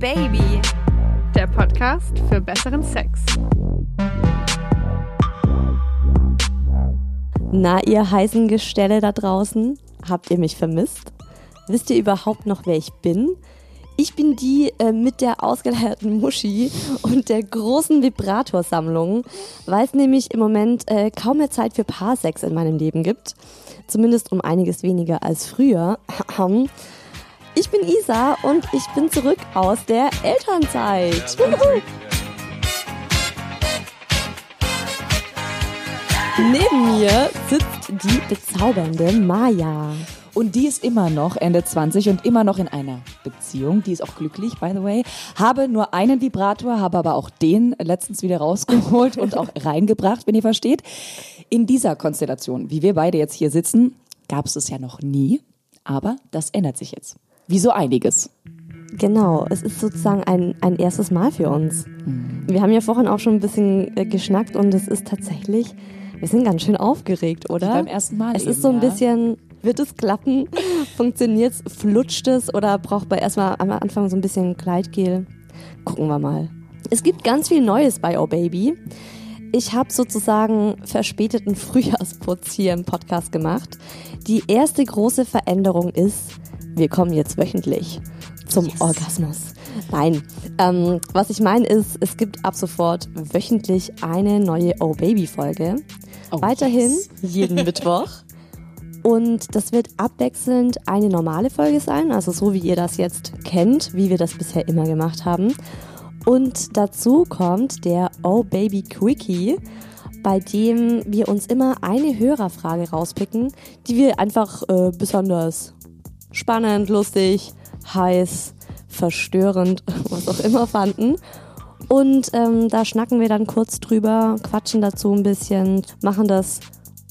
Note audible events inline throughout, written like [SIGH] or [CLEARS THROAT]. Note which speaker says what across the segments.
Speaker 1: Baby, der Podcast für besseren Sex.
Speaker 2: Na, ihr heißen Gestelle da draußen, habt ihr mich vermisst? Wisst ihr überhaupt noch, wer ich bin? Ich bin die äh, mit der ausgeleierten Muschi und der großen Vibratorsammlung, weil es nämlich im Moment äh, kaum mehr Zeit für Paarsex in meinem Leben gibt. Zumindest um einiges weniger als früher. [CLEARS THROAT] Ich bin Isa und ich bin zurück aus der Elternzeit. Neben mir sitzt die bezaubernde Maya.
Speaker 3: Und die ist immer noch Ende 20 und immer noch in einer Beziehung. Die ist auch glücklich, by the way. Habe nur einen Vibrator, habe aber auch den letztens wieder rausgeholt und auch [LAUGHS] reingebracht, wenn ihr versteht. In dieser Konstellation, wie wir beide jetzt hier sitzen, gab es es ja noch nie. Aber das ändert sich jetzt. Wie so einiges.
Speaker 2: Genau, es ist sozusagen ein, ein erstes Mal für uns. Wir haben ja vorhin auch schon ein bisschen äh, geschnackt und es ist tatsächlich, wir sind ganz schön aufgeregt, oder?
Speaker 3: Wie beim ersten Mal
Speaker 2: Es
Speaker 3: eben,
Speaker 2: ist so ein
Speaker 3: ja.
Speaker 2: bisschen, wird es klappen? [LAUGHS] Funktioniert's? Flutscht es? Oder braucht man erstmal am Anfang so ein bisschen Gleitgel? Gucken wir mal. Es gibt ganz viel Neues bei Oh Baby. Ich habe sozusagen verspäteten [LAUGHS] Frühjahrsputz hier im Podcast gemacht. Die erste große Veränderung ist, wir kommen jetzt wöchentlich zum Orgasmus. Nein, ähm, was ich meine ist, es gibt ab sofort wöchentlich eine neue Oh Baby Folge.
Speaker 3: Oh,
Speaker 2: Weiterhin
Speaker 3: yes. [LAUGHS]
Speaker 2: jeden Mittwoch. Und das wird abwechselnd eine normale Folge sein, also so wie ihr das jetzt kennt, wie wir das bisher immer gemacht haben. Und dazu kommt der Oh Baby Quickie, bei dem wir uns immer eine Hörerfrage rauspicken, die wir einfach äh, besonders spannend, lustig, heiß, verstörend, [LAUGHS] was auch immer fanden. Und ähm, da schnacken wir dann kurz drüber, quatschen dazu ein bisschen, machen das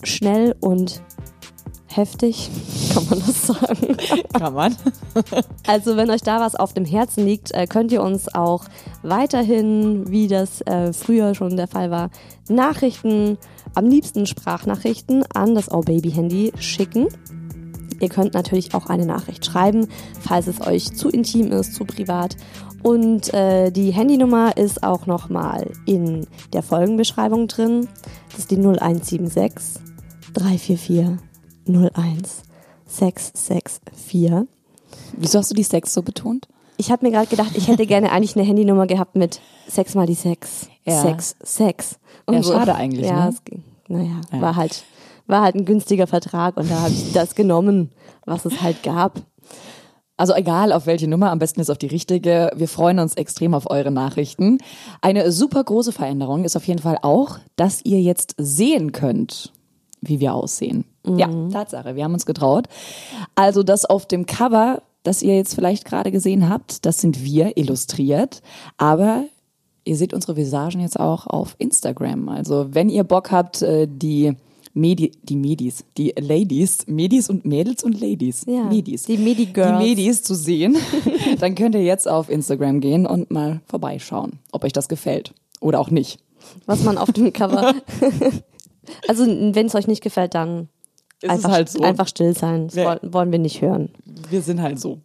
Speaker 2: schnell und heftig, [LAUGHS] kann man das sagen. [LAUGHS]
Speaker 3: Kann man.
Speaker 2: Also wenn euch da was auf dem Herzen liegt, äh, könnt ihr uns auch weiterhin, wie das äh, früher schon der Fall war, Nachrichten, am liebsten Sprachnachrichten an das Oh Baby Handy schicken. Ihr könnt natürlich auch eine Nachricht schreiben, falls es euch zu intim ist, zu privat. Und äh, die Handynummer ist auch nochmal in der Folgenbeschreibung drin. Das ist die 0176 344 01 664.
Speaker 3: Wieso hast du die Sex so betont?
Speaker 2: Ich habe mir gerade gedacht, ich hätte gerne eigentlich eine Handynummer gehabt mit 6 mal die 6.
Speaker 3: Ja.
Speaker 2: 6, 6.
Speaker 3: Ja, schade eigentlich,
Speaker 2: Ja,
Speaker 3: ne?
Speaker 2: es ging, naja,
Speaker 3: Ja.
Speaker 2: war halt war halt ein günstiger Vertrag und da habe ich das genommen, was es halt gab.
Speaker 3: Also egal auf welche Nummer, am besten ist auf die richtige. Wir freuen uns extrem auf eure Nachrichten. Eine super große Veränderung ist auf jeden Fall auch, dass ihr jetzt sehen könnt, wie wir aussehen. Ja, Tatsache, wir haben uns getraut. Also das auf dem Cover, das ihr jetzt vielleicht gerade gesehen habt, das sind wir illustriert, aber ihr seht unsere Visagen jetzt auch auf Instagram. Also wenn ihr Bock habt, äh, die Medi, die Medis, die Ladies, Medis und Mädels und Ladies,
Speaker 2: Ja,
Speaker 3: Medis,
Speaker 2: die Medi-Girls.
Speaker 3: die Medis zu sehen, [LAUGHS] dann könnt ihr jetzt auf Instagram gehen und mal vorbeischauen, ob euch das gefällt oder auch nicht.
Speaker 2: Was man auf dem [LAUGHS] Cover. [LAUGHS] also wenn es euch nicht gefällt, dann
Speaker 3: Ist
Speaker 2: einfach,
Speaker 3: halt so.
Speaker 2: einfach still sein. Das
Speaker 3: Ja.
Speaker 2: wollen wir nicht hören.
Speaker 3: Wir sind halt so.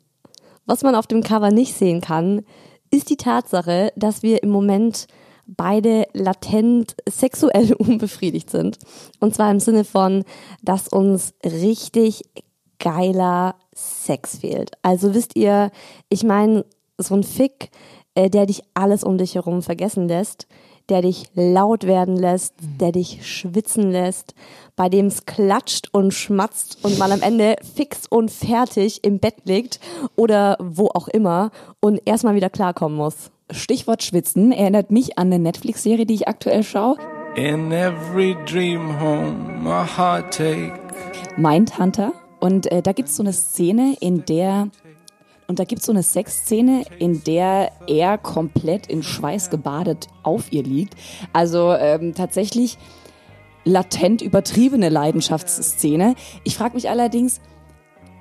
Speaker 2: Was man auf dem Cover nicht sehen kann, ist die Tatsache, dass wir im Moment beide latent sexuell [LAUGHS] unbefriedigt sind. Und zwar im Sinne von, dass uns richtig geiler Sex fehlt. Also wisst ihr, ich meine, so ein Fick, äh, der dich alles um dich herum vergessen lässt, der dich laut werden lässt, der dich schwitzen lässt, bei dem es klatscht und schmatzt und man am Ende fix und fertig im Bett liegt oder wo auch immer und erstmal wieder klarkommen muss.
Speaker 3: Stichwort Schwitzen erinnert mich an eine Netflix-Serie, die ich aktuell schaue.
Speaker 4: In every dream home, a heartache.
Speaker 3: Mindhunter. Und äh, da gibt's so eine Szene, in der und da gibt's so eine Sexszene, in der er komplett in Schweiß gebadet auf ihr liegt. Also ähm, tatsächlich latent übertriebene Leidenschaftsszene. Ich frage mich allerdings,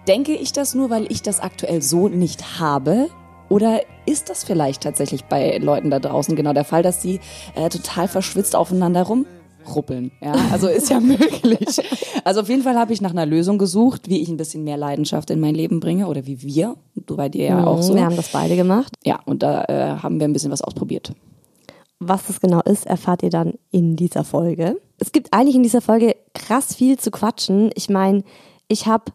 Speaker 3: denke ich das nur, weil ich das aktuell so nicht habe? Oder ist das vielleicht tatsächlich bei Leuten da draußen genau der Fall, dass sie äh, total verschwitzt aufeinander ruppeln. Ja, also ist ja [LAUGHS] möglich. Also auf jeden Fall habe ich nach einer Lösung gesucht, wie ich ein bisschen mehr Leidenschaft in mein Leben bringe oder wie wir. Du bei dir ja auch so.
Speaker 2: Mhm, Wir haben das beide gemacht.
Speaker 3: Ja, und da äh, haben wir ein bisschen was ausprobiert.
Speaker 2: Was das genau ist, erfahrt ihr dann in dieser Folge. Es gibt eigentlich in dieser Folge krass viel zu quatschen. Ich meine, ich habe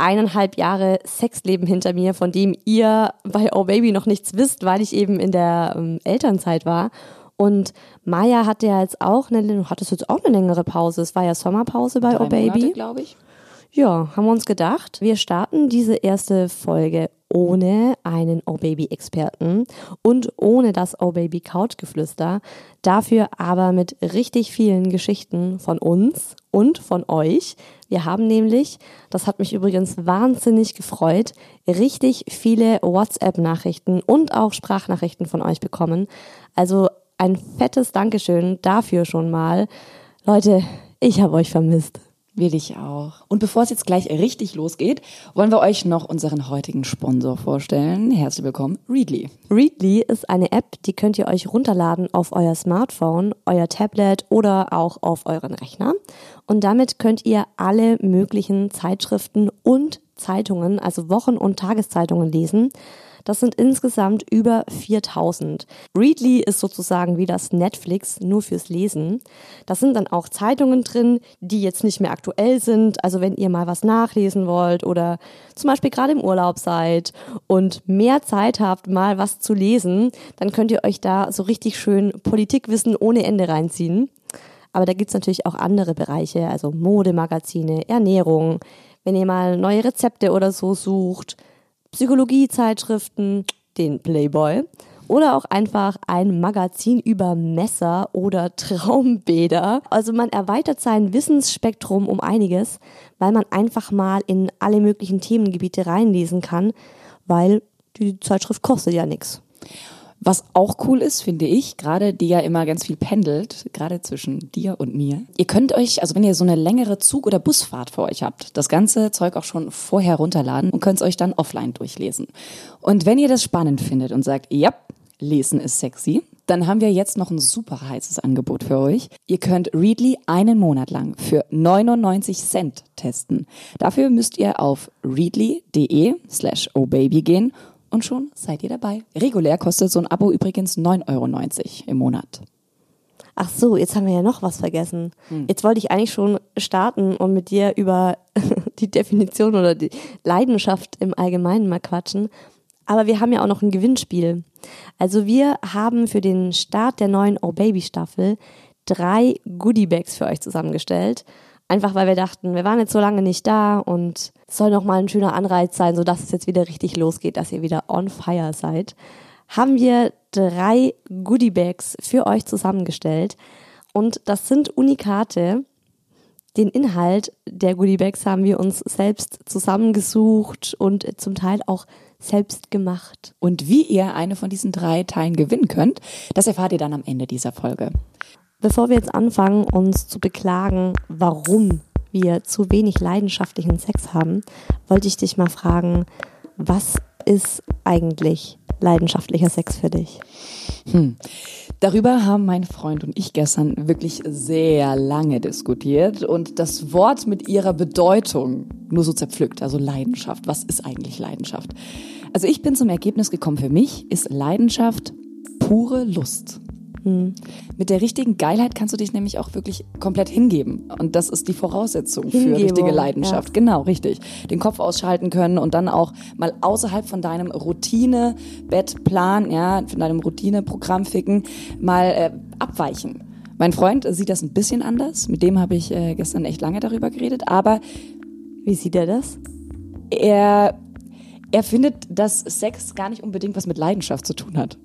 Speaker 2: eineinhalb Jahre Sexleben hinter mir, von dem ihr bei Oh Baby noch nichts wisst, weil ich eben in der ähm, Elternzeit war. Und Maya hatte ja jetzt auch eine, hattest jetzt auch eine längere Pause. Es war ja Sommerpause bei
Speaker 3: Drei
Speaker 2: Oh Baby.
Speaker 3: glaube ich.
Speaker 2: Ja, haben wir uns gedacht, wir starten diese erste Folge ohne einen Oh Baby Experten und ohne das Oh Baby Couchgeflüster, dafür aber mit richtig vielen Geschichten von uns und von euch. Wir haben nämlich, das hat mich übrigens wahnsinnig gefreut, richtig viele WhatsApp Nachrichten und auch Sprachnachrichten von euch bekommen. Also ein fettes Dankeschön dafür schon mal. Leute, ich habe euch vermisst.
Speaker 3: Wir dich auch. Und bevor es jetzt gleich richtig losgeht, wollen wir euch noch unseren heutigen Sponsor vorstellen. Herzlich willkommen, Readly.
Speaker 2: Readly ist eine App, die könnt ihr euch runterladen auf euer Smartphone, euer Tablet oder auch auf euren Rechner. Und damit könnt ihr alle möglichen Zeitschriften und Zeitungen, also Wochen- und Tageszeitungen lesen. Das sind insgesamt über 4000. Readly ist sozusagen wie das Netflix nur fürs Lesen. Da sind dann auch Zeitungen drin, die jetzt nicht mehr aktuell sind. Also wenn ihr mal was nachlesen wollt oder zum Beispiel gerade im Urlaub seid und mehr Zeit habt, mal was zu lesen, dann könnt ihr euch da so richtig schön Politikwissen ohne Ende reinziehen. Aber da gibt's natürlich auch andere Bereiche, also Modemagazine, Ernährung, wenn ihr mal neue Rezepte oder so sucht, Psychologiezeitschriften, den Playboy oder auch einfach ein Magazin über Messer oder [LAUGHS] Traumbäder. Also man erweitert sein Wissensspektrum um einiges, weil man einfach mal in alle möglichen Themengebiete reinlesen kann, weil die Zeitschrift kostet ja nichts.
Speaker 3: Was auch cool ist, finde ich, gerade die ja immer ganz viel pendelt, gerade zwischen dir und mir. Ihr könnt euch, also wenn ihr so eine längere Zug- oder Busfahrt vor euch habt, das ganze Zeug auch schon vorher runterladen und könnt es euch dann offline durchlesen. Und wenn ihr das spannend findet und sagt, ja, lesen ist sexy, dann haben wir jetzt noch ein super heißes Angebot für euch. Ihr könnt Readly einen Monat lang für 99 Cent testen. Dafür müsst ihr auf readly.de slash obaby gehen und schon seid ihr dabei. Regulär kostet so ein Abo übrigens 9,90 Euro im Monat.
Speaker 2: Ach so, jetzt haben wir ja noch was vergessen. Jetzt wollte ich eigentlich schon starten und mit dir über [LAUGHS] die Definition oder die Leidenschaft im Allgemeinen mal quatschen. Aber wir haben ja auch noch ein Gewinnspiel. Also wir haben für den Start der neuen Oh Baby Staffel drei Goodiebags für euch zusammengestellt. Einfach weil wir dachten, wir waren jetzt so lange nicht da und es soll noch mal ein schöner Anreiz sein, sodass es jetzt wieder richtig losgeht, dass ihr wieder on fire seid. Haben wir drei Goodiebags für euch zusammengestellt und das sind Unikate. Den Inhalt der Goodiebags haben wir uns selbst zusammengesucht und zum Teil auch selbst gemacht.
Speaker 3: Und wie ihr eine von diesen drei Teilen gewinnen könnt, das erfahrt ihr dann am Ende dieser Folge.
Speaker 2: Bevor wir jetzt anfangen, uns zu beklagen, warum wir zu wenig leidenschaftlichen Sex haben, wollte ich dich mal fragen, was ist eigentlich leidenschaftlicher Sex für dich?
Speaker 3: Darüber haben mein Freund und ich gestern wirklich sehr lange diskutiert und das Wort mit ihrer Bedeutung nur so zerpflückt, also Leidenschaft. Was ist eigentlich Leidenschaft? Also ich bin zum Ergebnis gekommen, für mich ist Leidenschaft pure Lust. Mit der richtigen Geilheit kannst du dich nämlich auch wirklich komplett hingeben. Und das ist die Voraussetzung für
Speaker 2: Hingebung,
Speaker 3: richtige Leidenschaft.
Speaker 2: ja.
Speaker 3: Genau, richtig. Den Kopf ausschalten können und dann auch mal außerhalb von deinem Routine-Bettplan, ja, von deinem Routine-Programm ficken, mal äh, abweichen. Mein Freund sieht das ein bisschen anders. Mit dem habe ich äh, gestern echt lange darüber geredet. Aber
Speaker 2: Wie sieht er das?
Speaker 3: er, er findet, dass Sex gar nicht unbedingt was mit Leidenschaft zu tun hat.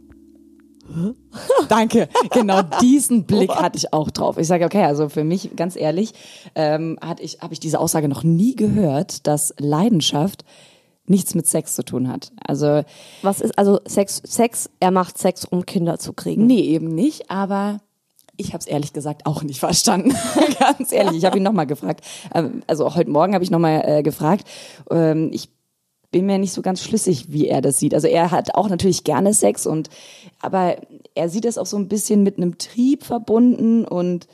Speaker 3: Danke. Genau diesen Blick hatte ich auch drauf. Ich sage, okay, also für mich, ganz ehrlich, ähm, hatte ich, habe ich diese Aussage noch nie gehört, dass Leidenschaft nichts mit Sex zu tun hat. Also
Speaker 2: Was ist also Sex? Sex, er macht Sex, um Kinder zu kriegen.
Speaker 3: nee, eben nicht, aber ich habe es ehrlich gesagt auch nicht verstanden. [LAUGHS] Ganz ehrlich, ich habe ihn nochmal gefragt. Ähm, Also heute Morgen habe ich nochmal äh, gefragt. Ähm, ich bin mir nicht so ganz schlüssig, wie er das sieht. Also er hat auch natürlich gerne Sex und aber er sieht das auch so ein bisschen mit einem Trieb verbunden und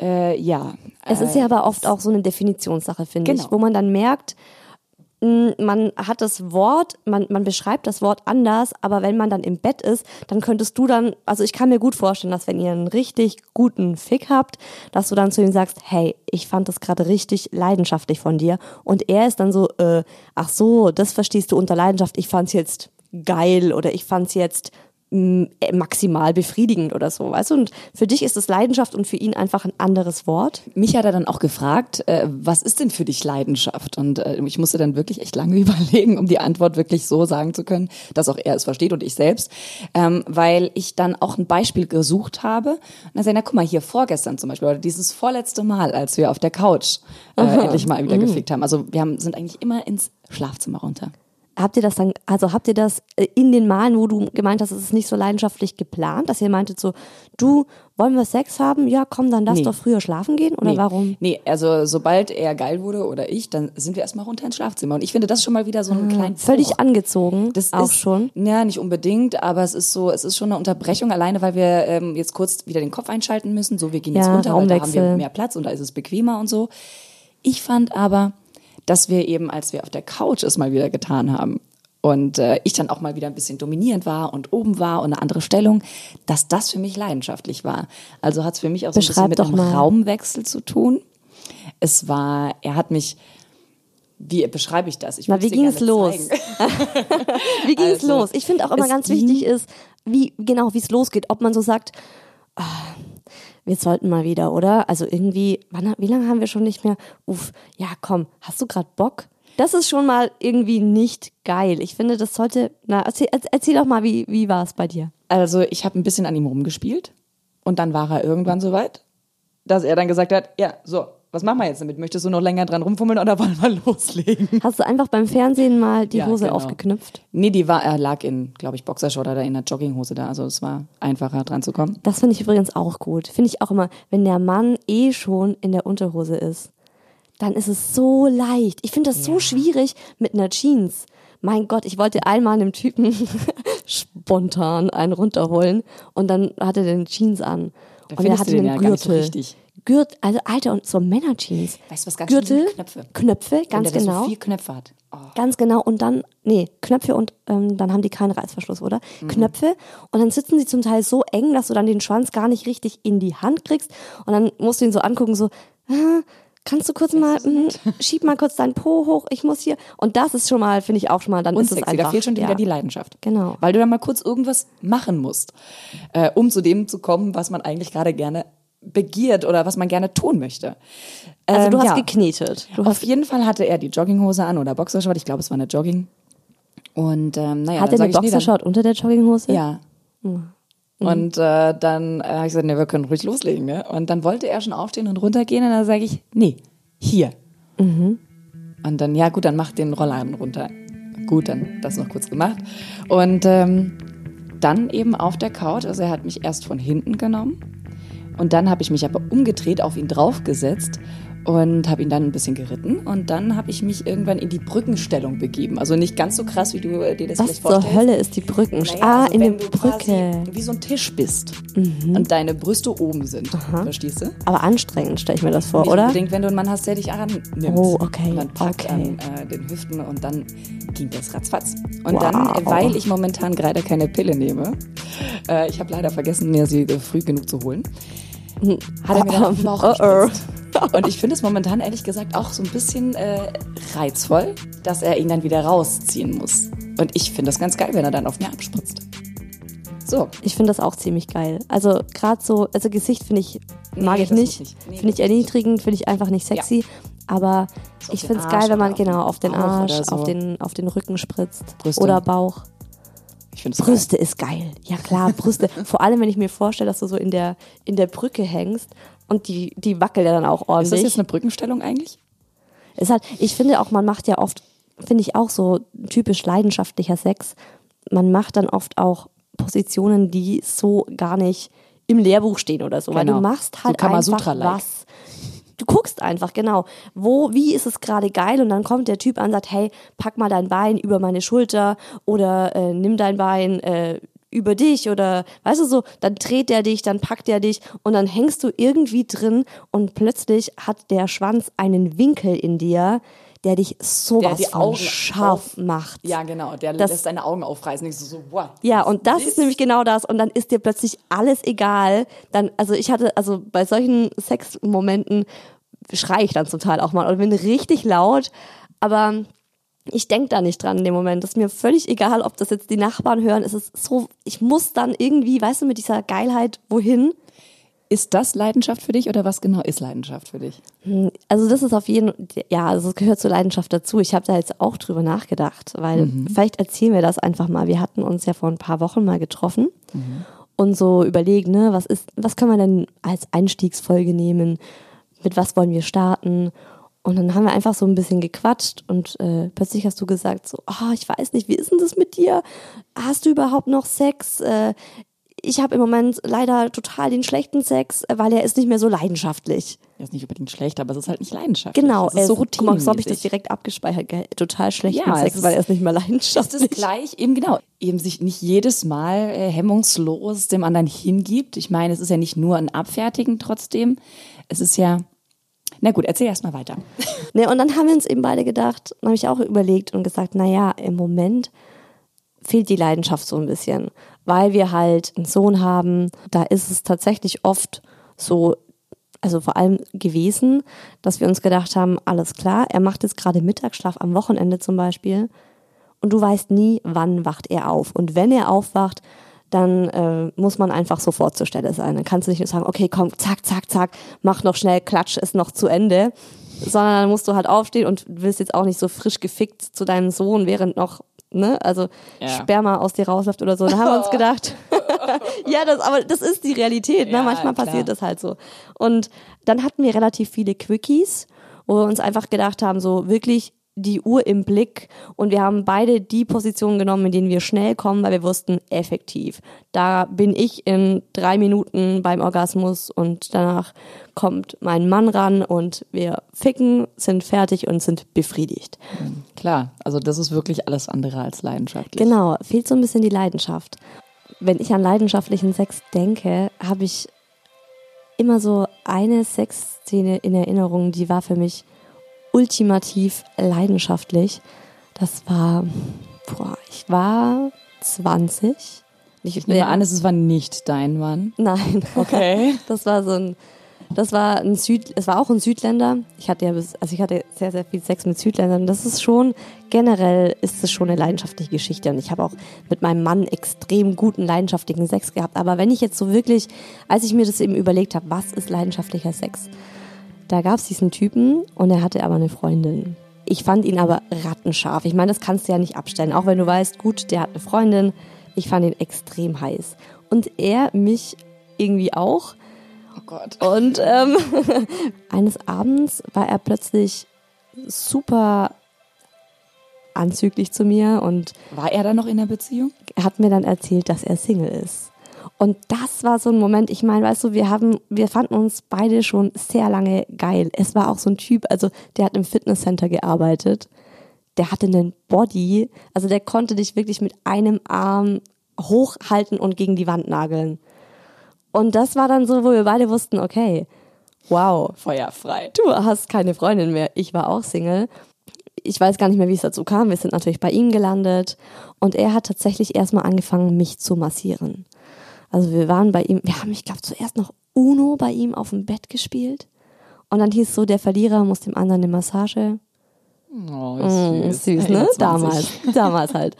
Speaker 3: Äh, ja.
Speaker 2: Es ist ja aber oft auch so eine Definitionssache, finde
Speaker 3: Genau.
Speaker 2: ich, wo man dann merkt, mh, man hat das Wort, man, man beschreibt das Wort anders, aber wenn man dann im Bett ist, dann könntest du dann, also ich kann mir gut vorstellen, dass wenn ihr einen richtig guten Fick habt, dass du dann zu ihm sagst, hey, ich fand das gerade richtig leidenschaftlich von dir und er ist dann so, äh, ach so, das verstehst du unter Leidenschaft, ich fand's jetzt geil oder ich fand's jetzt mh, maximal befriedigend oder so, weißt du? Und für dich ist es Leidenschaft und für ihn einfach ein anderes Wort.
Speaker 3: Mich hat er dann auch gefragt, äh, was ist denn für dich Leidenschaft? Und äh, ich musste dann wirklich echt lange [LAUGHS] überlegen, um die Antwort wirklich so sagen zu können, dass auch er es versteht und ich selbst, ähm, weil ich dann auch ein Beispiel gesucht habe. Und dann sagte er, na guck mal, hier vorgestern zum Beispiel, oder dieses vorletzte Mal, als wir auf der Couch äh, endlich mal wieder gefickt haben. Also wir haben, sind eigentlich immer ins Schlafzimmer runter.
Speaker 2: Habt ihr das dann, also habt ihr das äh, in den Malen, wo du gemeint hast, es ist nicht so leidenschaftlich geplant, dass ihr meintet so, du, wollen wir Sex haben? Ja, komm, dann lass
Speaker 3: Nee.
Speaker 2: doch früher schlafen gehen oder
Speaker 3: nee.
Speaker 2: warum?
Speaker 3: Nee, also sobald er geil wurde oder ich, dann sind wir erstmal runter ins Schlafzimmer. Und ich finde das schon mal wieder so einen kleinen
Speaker 2: Völlig
Speaker 3: Bruch.
Speaker 2: angezogen,
Speaker 3: Das
Speaker 2: auch
Speaker 3: ist,
Speaker 2: schon.
Speaker 3: Ja, nicht unbedingt, aber es ist so, es ist schon eine Unterbrechung alleine, weil wir ähm, jetzt kurz wieder den Kopf einschalten müssen. So, wir gehen jetzt
Speaker 2: Ja,
Speaker 3: runter, weil da haben wir mehr Platz und da ist es bequemer und so. Ich fand aber, dass wir eben, als wir auf der Couch es mal wieder getan haben und äh, ich dann auch mal wieder ein bisschen dominierend war und oben war und eine andere Stellung, dass das für mich leidenschaftlich war. Also hat es für mich auch so ein bisschen mit einem. Raumwechsel zu tun. Es war, er hat mich, wie beschreibe ich das? Ich
Speaker 2: Na, wie ging's
Speaker 3: gerne
Speaker 2: los? [LAUGHS] Wie ging's
Speaker 3: Also,
Speaker 2: los? Ich finde auch immer
Speaker 3: es
Speaker 2: ganz
Speaker 3: ging-
Speaker 2: wichtig ist, wie, genau, wie es losgeht. Ob man so sagt, ah, wir sollten mal wieder, oder? Also irgendwie, wann, wie lange haben wir schon nicht mehr? Uff, ja komm, hast du gerade Bock? Das ist schon mal irgendwie nicht geil. Ich finde, das sollte, na, erzähl, erzähl doch mal, wie, wie war es bei dir?
Speaker 3: Also ich habe ein bisschen an ihm rumgespielt und dann war er irgendwann so weit, dass er dann gesagt hat, ja, so, was machen wir jetzt damit? Möchtest du noch länger dran rumfummeln oder [LAUGHS] wollen wir loslegen?
Speaker 2: Hast du einfach beim Fernsehen mal die
Speaker 3: Ja,
Speaker 2: Hose
Speaker 3: genau.
Speaker 2: aufgeknüpft?
Speaker 3: Nee, die war, er lag in, glaube ich, Boxershort oder in der Jogginghose da. Also es war einfacher dran zu kommen.
Speaker 2: Das finde ich übrigens auch gut. Finde ich auch immer, wenn der Mann eh schon in der Unterhose ist, dann ist es so leicht. Ich finde das so schwierig mit einer Jeans. Mein Gott, ich wollte einmal einem Typen [LAUGHS] spontan einen runterholen und dann hatte er den Jeans an.
Speaker 3: Da
Speaker 2: und er hatte
Speaker 3: den ja gar nicht so
Speaker 2: Gürtel.
Speaker 3: richtig.
Speaker 2: Gürtel, also Alter, und so Männerjeans.
Speaker 3: Weißt du, was ganz
Speaker 2: Gürtel?
Speaker 3: Knöpfe.
Speaker 2: Knöpfe, ganz
Speaker 3: der
Speaker 2: genau.
Speaker 3: so viel Knöpfe hat. Oh.
Speaker 2: Ganz genau. Und dann, nee, Knöpfe und ähm, dann haben die keinen Reißverschluss, oder?
Speaker 3: Mhm.
Speaker 2: Knöpfe. Und dann sitzen sie zum Teil so eng, dass du dann den Schwanz gar nicht richtig in die Hand kriegst. Und dann musst du ihn so angucken, so, ah, kannst du kurz mal, mm, schieb mal kurz dein Po hoch, ich muss hier. Und das ist schon mal, finde ich auch schon mal, dann
Speaker 3: Und
Speaker 2: ist es
Speaker 3: sexy,
Speaker 2: einfach.
Speaker 3: da fehlt schon
Speaker 2: ja.
Speaker 3: wieder die Leidenschaft.
Speaker 2: Genau.
Speaker 3: Weil du dann mal kurz irgendwas machen musst, äh, um zu dem zu kommen, was man eigentlich gerade gerne begiert oder was man gerne tun möchte.
Speaker 2: Also du
Speaker 3: Ähm,
Speaker 2: hast
Speaker 3: ja.
Speaker 2: geknetet. Du hast,
Speaker 3: Auf jeden Fall hatte er die Jogginghose an oder Boxershort. Ich glaube, es war eine Jogging. Und ähm, naja,
Speaker 2: hat er eine Boxershort unter der Jogginghose?
Speaker 3: Ja. Und äh, dann äh, habe ich gesagt, nee, wir können ruhig loslegen. Ne? Und dann wollte er schon aufstehen und runtergehen und dann sage ich, nee, hier. Und dann, ja gut, dann mach den Rollladen runter. Gut, dann das noch kurz gemacht. Und ähm, dann eben auf der Couch, also er hat mich erst von hinten genommen und dann habe ich mich aber umgedreht, auf ihn draufgesetzt und habe ihn dann ein bisschen geritten und dann habe ich mich irgendwann in die Brückenstellung begeben. Also nicht ganz so krass, wie du äh, dir das
Speaker 2: Was
Speaker 3: vielleicht
Speaker 2: zur
Speaker 3: vorstellst.
Speaker 2: Hölle ist die Brücken?
Speaker 3: Naja,
Speaker 2: ah,
Speaker 3: also
Speaker 2: in der Brücke.
Speaker 3: wie so ein Tisch bist und deine Brüste oben sind. Verstehst du?
Speaker 2: Aber anstrengend, stelle ich mir das vor,
Speaker 3: Nicht
Speaker 2: oder?
Speaker 3: unbedingt, wenn du einen Mann hast, der dich annimmt.
Speaker 2: Oh, okay,
Speaker 3: Und dann packt
Speaker 2: okay.
Speaker 3: an äh, den Hüften und dann ging das ratzfatz. Und
Speaker 2: Wow.
Speaker 3: dann, äh, weil ich momentan gerade keine Pille nehme, äh, ich habe leider vergessen, mir sie äh, früh genug zu holen, hat er mir dann den Bauch
Speaker 2: Oh, oh.
Speaker 3: Und ich finde es momentan ehrlich gesagt auch so ein bisschen äh, reizvoll, dass er ihn dann wieder rausziehen muss. Und ich finde das ganz geil, wenn er dann auf mir abspritzt. So,
Speaker 2: Ich finde das auch ziemlich geil. Also gerade so, also Gesicht finde ich, mag
Speaker 3: Nee,
Speaker 2: ich nicht.
Speaker 3: nicht. Nee,
Speaker 2: finde ich erniedrigend, finde ich einfach nicht sexy. Aber
Speaker 3: So
Speaker 2: ich finde es geil, wenn man genau auf den Arsch,
Speaker 3: so.
Speaker 2: auf, den, auf den Rücken spritzt.
Speaker 3: Brüste.
Speaker 2: Oder Bauch.
Speaker 3: Ich finde
Speaker 2: Brüste ist geil. Ja klar, Brüste. [LAUGHS] Vor allem, wenn ich mir vorstelle, dass du so in der, in der Brücke hängst und die, die wackelt ja dann auch
Speaker 3: Ist
Speaker 2: ordentlich.
Speaker 3: das jetzt eine Brückenstellung eigentlich?
Speaker 2: Ist halt, ich finde auch, man macht ja oft, finde ich auch so typisch leidenschaftlicher Sex. Man macht dann oft auch Positionen, die so gar nicht im Lehrbuch stehen oder so. Weil
Speaker 3: Genau.
Speaker 2: du machst
Speaker 3: So
Speaker 2: halt einfach
Speaker 3: Kamasutra-like.
Speaker 2: was. Du guckst einfach, genau. Wo, wie ist es gerade geil? Und dann kommt der Typ an und sagt, hey, pack mal dein Bein über meine Schulter oder äh, nimm dein Bein äh, über dich oder weißt du so, dann dreht er dich, dann packt er dich und dann hängst du irgendwie drin und plötzlich hat der Schwanz einen Winkel in dir, der dich sowas
Speaker 3: die
Speaker 2: von
Speaker 3: Augen
Speaker 2: scharf macht.
Speaker 3: Ja, genau. Der
Speaker 2: Das-
Speaker 3: lässt deine Augen aufreißen. Ich so, so wow.
Speaker 2: Ja, und das ist nämlich genau das. Und dann ist dir plötzlich alles egal. Dann, also ich hatte, also bei solchen Sexmomenten schreie ich dann zum Teil auch mal und bin richtig laut. Aber ich denke da nicht dran in dem Moment. Das ist mir völlig egal, ob das jetzt die Nachbarn hören. Es ist so, ich muss dann irgendwie, weißt du, mit dieser Geilheit wohin.
Speaker 3: Ist das Leidenschaft für dich oder was genau ist Leidenschaft für dich?
Speaker 2: Also das ist auf jeden ja, also es gehört zur Leidenschaft dazu. Ich habe da jetzt auch drüber nachgedacht, weil vielleicht erzählen wir das einfach mal. Wir hatten uns ja vor ein paar Wochen mal getroffen und so überlegen, ne, was ist, was können wir denn als Einstiegsfolge nehmen? Mit was wollen wir starten? Und dann haben wir einfach so ein bisschen gequatscht und äh, plötzlich hast du gesagt so, ah, ich weiß nicht, wie ist denn das mit dir? Hast du überhaupt noch Sex? Äh, ich habe im Moment leider total den schlechten Sex, äh, weil er ist nicht mehr so leidenschaftlich.
Speaker 3: Ja, ist nicht unbedingt schlecht, aber es ist halt nicht leidenschaftlich.
Speaker 2: Genau,
Speaker 3: es ist so
Speaker 2: es- guck mal, so habe ich das direkt abgespeichert. Gell? Total schlechten
Speaker 3: Ja, es
Speaker 2: Sex,
Speaker 3: ist-
Speaker 2: weil er ist nicht mehr
Speaker 3: Das
Speaker 2: leidenschaftlich.
Speaker 3: ist gleich, eben genau, eben sich nicht jedes Mal äh, hemmungslos dem anderen hingibt. Ich meine, es ist ja nicht nur ein Abfertigen trotzdem. Es ist ja, na gut, erzähl erst mal weiter. [LAUGHS]
Speaker 2: Ne, und dann haben wir uns eben beide gedacht, habe ich auch überlegt und gesagt, naja, im Moment fehlt die Leidenschaft so ein bisschen, weil wir halt einen Sohn haben. Da ist es tatsächlich oft so, also vor allem gewesen, dass wir uns gedacht haben, alles klar, er macht jetzt gerade Mittagsschlaf am Wochenende zum Beispiel und du weißt nie, wann wacht er auf. Und wenn er aufwacht, dann äh, muss man einfach sofort zur Stelle sein. Dann kannst du nicht nur sagen, okay, komm, zack, zack, zack, mach noch schnell, klatsch, ist noch zu Ende. Sondern dann musst du halt aufstehen und willst jetzt auch nicht so frisch gefickt zu deinem Sohn, während noch, ne, also
Speaker 3: Ja.
Speaker 2: Sperma aus dir rausläuft oder so. Da haben wir uns gedacht, [LAUGHS] ja, das, aber das ist die Realität, ne?
Speaker 3: Ja,
Speaker 2: Manchmal
Speaker 3: klar.
Speaker 2: passiert das halt so. Und dann hatten wir relativ viele Quickies, wo wir uns einfach gedacht haben, so wirklich die Uhr im Blick und wir haben beide die Positionen genommen, in denen wir schnell kommen, weil wir wussten, effektiv. Da bin ich in drei Minuten beim Orgasmus und danach kommt mein Mann ran und wir ficken, sind fertig und sind befriedigt.
Speaker 3: Klar, also das ist wirklich alles andere als leidenschaftlich.
Speaker 2: Genau, fehlt so ein bisschen die Leidenschaft. Wenn ich an leidenschaftlichen Sex denke, habe ich immer so eine Sexszene in Erinnerung, die war für mich ultimativ leidenschaftlich. Das war, boah, ich war 20.
Speaker 3: Ich nehme an, es war nicht dein Mann.
Speaker 2: Nein.
Speaker 3: Okay. [LAUGHS]
Speaker 2: Das war so ein, das war ein Süd, es war auch ein Südländer. Ich hatte ja, bis, also ich hatte sehr, sehr viel Sex mit Südländern. Das ist schon, generell ist es schon eine leidenschaftliche Geschichte. Und ich habe auch mit meinem Mann extrem guten, leidenschaftlichen Sex gehabt. Aber wenn ich jetzt so wirklich, als ich mir das eben überlegt habe, was ist leidenschaftlicher Sex? Da gab es diesen Typen und er hatte aber eine Freundin. Ich fand ihn aber rattenscharf. Ich meine, das kannst du ja nicht abstellen. Auch wenn du weißt, gut, der hat eine Freundin. Ich fand ihn extrem heiß. Und er mich irgendwie auch.
Speaker 3: Oh Gott.
Speaker 2: Und ähm, [LAUGHS] eines Abends war er plötzlich super anzüglich zu mir und
Speaker 3: War er da noch in der Beziehung?
Speaker 2: er hat mir dann erzählt, dass er Single ist. Und das war so ein Moment, ich meine, weißt du, wir haben, wir fanden uns beide schon sehr lange geil. Es war auch so ein Typ, also der hat im Fitnesscenter gearbeitet. Der hatte einen Body, also der konnte dich wirklich mit einem Arm hochhalten und gegen die Wand nageln. Und das war dann so, wo wir beide wussten, okay, wow,
Speaker 3: Feuerfrei.
Speaker 2: du hast keine Freundin mehr. Ich war auch Single. Ich weiß gar nicht mehr, wie es dazu kam. Wir sind natürlich bei ihm gelandet und er hat tatsächlich erstmal angefangen, mich zu massieren. Also wir waren bei ihm, wir haben, ich glaube, zuerst noch Uno bei ihm auf dem Bett gespielt. Und dann hieß so, der Verlierer muss dem anderen eine Massage.
Speaker 3: Oh,
Speaker 2: Mm, süß, ne?
Speaker 3: 21.
Speaker 2: Damals, [LAUGHS] damals halt.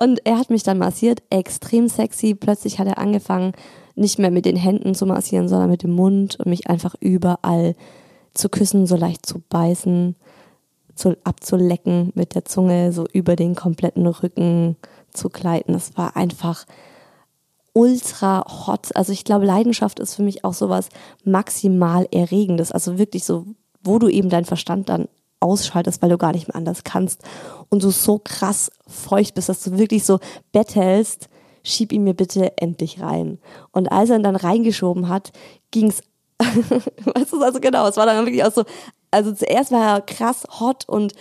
Speaker 2: Und er hat mich dann massiert, extrem sexy. Plötzlich hat er angefangen, nicht mehr mit den Händen zu massieren, sondern mit dem Mund und mich einfach überall zu küssen, so leicht zu beißen, zu, abzulecken mit der Zunge, so über den kompletten Rücken zu gleiten. Das war einfach ultra hot. Also ich glaube, Leidenschaft ist für mich auch sowas maximal Erregendes. Also wirklich so, wo du eben deinen Verstand dann ausschaltest, weil du gar nicht mehr anders kannst und du so krass feucht bist, dass du wirklich so bettelst, schieb ihn mir bitte endlich rein. Und als er ihn dann reingeschoben hat, ging's, [LAUGHS] weißt du, also genau, es war dann wirklich auch so, also zuerst war er krass hot und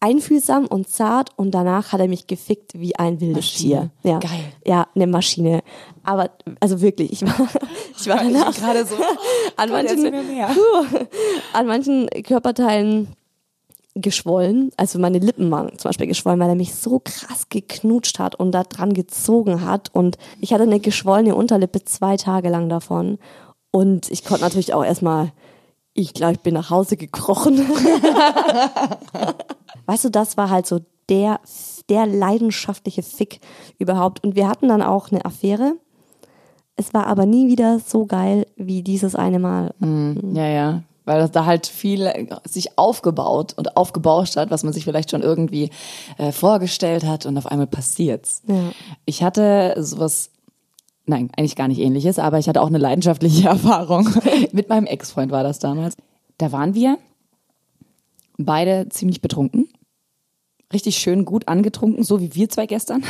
Speaker 2: einfühlsam und zart und danach hat er mich gefickt wie ein wildes
Speaker 3: Maschine.
Speaker 2: Tier. Ja.
Speaker 3: Geil.
Speaker 2: Ja, eine Maschine. Aber also wirklich, ich war, [LAUGHS] ich war danach
Speaker 3: gerade so. [LAUGHS]
Speaker 2: an
Speaker 3: Gott,
Speaker 2: manchen, an manchen Körperteilen geschwollen. Also meine Lippen waren zum Beispiel geschwollen, weil er mich so krass geknutscht hat und da dran gezogen hat. Und ich hatte eine geschwollene Unterlippe zwei Tage lang davon. Und ich konnte natürlich auch erstmal, ich glaube, ich bin nach Hause gekrochen. [LAUGHS] weißt du, das war halt so der, der leidenschaftliche Fick überhaupt. Und wir hatten dann auch eine Affäre. Es war aber nie wieder so geil wie dieses eine Mal.
Speaker 3: Ja, ja. Weil das da halt viel äh, sich aufgebaut und aufgebauscht hat, was man sich vielleicht schon irgendwie äh, vorgestellt hat und auf einmal passiert's.
Speaker 2: Ja.
Speaker 3: Ich hatte sowas, nein, eigentlich gar nicht ähnliches, aber ich hatte auch eine leidenschaftliche [LAUGHS] Erfahrung. [LAUGHS] Mit meinem Ex-Freund war das damals. Da waren wir beide ziemlich betrunken. Richtig schön gut angetrunken, so wie wir zwei gestern.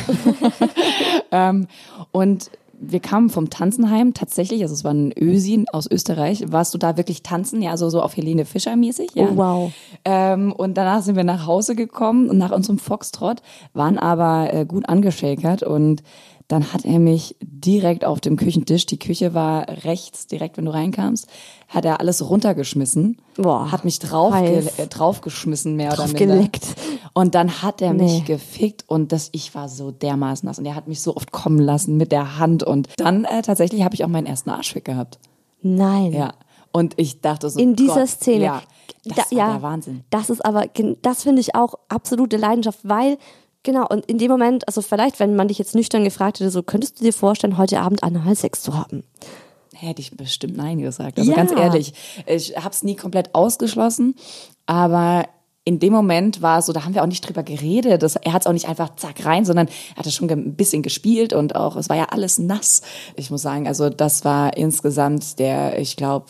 Speaker 3: [LAUGHS] ähm, und wir kamen vom Tanzenheim tatsächlich, also es war ein Ösi aus Österreich. Warst du da wirklich tanzen? Ja, so, so auf Helene Fischer mäßig? Ja.
Speaker 2: Oh, wow.
Speaker 3: Ähm, und danach sind wir nach Hause gekommen und nach unserem Foxtrot, waren aber äh, gut angeschäkert und dann hat er mich direkt auf dem Küchentisch, die Küche war rechts, direkt wenn du reinkamst, hat er alles runtergeschmissen,
Speaker 2: Boah,
Speaker 3: hat mich drauf, äh, draufgeschmissen mehr oder
Speaker 2: Drauf
Speaker 3: minder.
Speaker 2: geleckt.
Speaker 3: Und dann hat er mich
Speaker 2: Nee.
Speaker 3: gefickt und das, ich war so dermaßen nass und er hat mich so oft kommen lassen mit der Hand und dann äh, tatsächlich habe ich auch meinen ersten Arschfick gehabt.
Speaker 2: Nein.
Speaker 3: Ja. Und ich dachte so,
Speaker 2: in dieser
Speaker 3: Gott,
Speaker 2: Szene.
Speaker 3: Ja, das
Speaker 2: Da-
Speaker 3: war
Speaker 2: ja,
Speaker 3: der Wahnsinn.
Speaker 2: Das ist aber, das finde ich auch absolute Leidenschaft, weil, genau, und in dem Moment, also vielleicht, wenn man dich jetzt nüchtern gefragt hätte, so, könntest du dir vorstellen, heute Abend Analsex zu haben?
Speaker 3: Hätte ich bestimmt Nein gesagt. Also
Speaker 2: Ja.
Speaker 3: ganz ehrlich, ich habe es nie komplett ausgeschlossen, aber in dem Moment war es so, da haben wir auch nicht drüber geredet. Das, er hat es auch nicht einfach zack rein, sondern er hatte schon ge- ein bisschen gespielt und auch, es war ja alles nass. Ich muss sagen, also das war insgesamt der, ich glaube,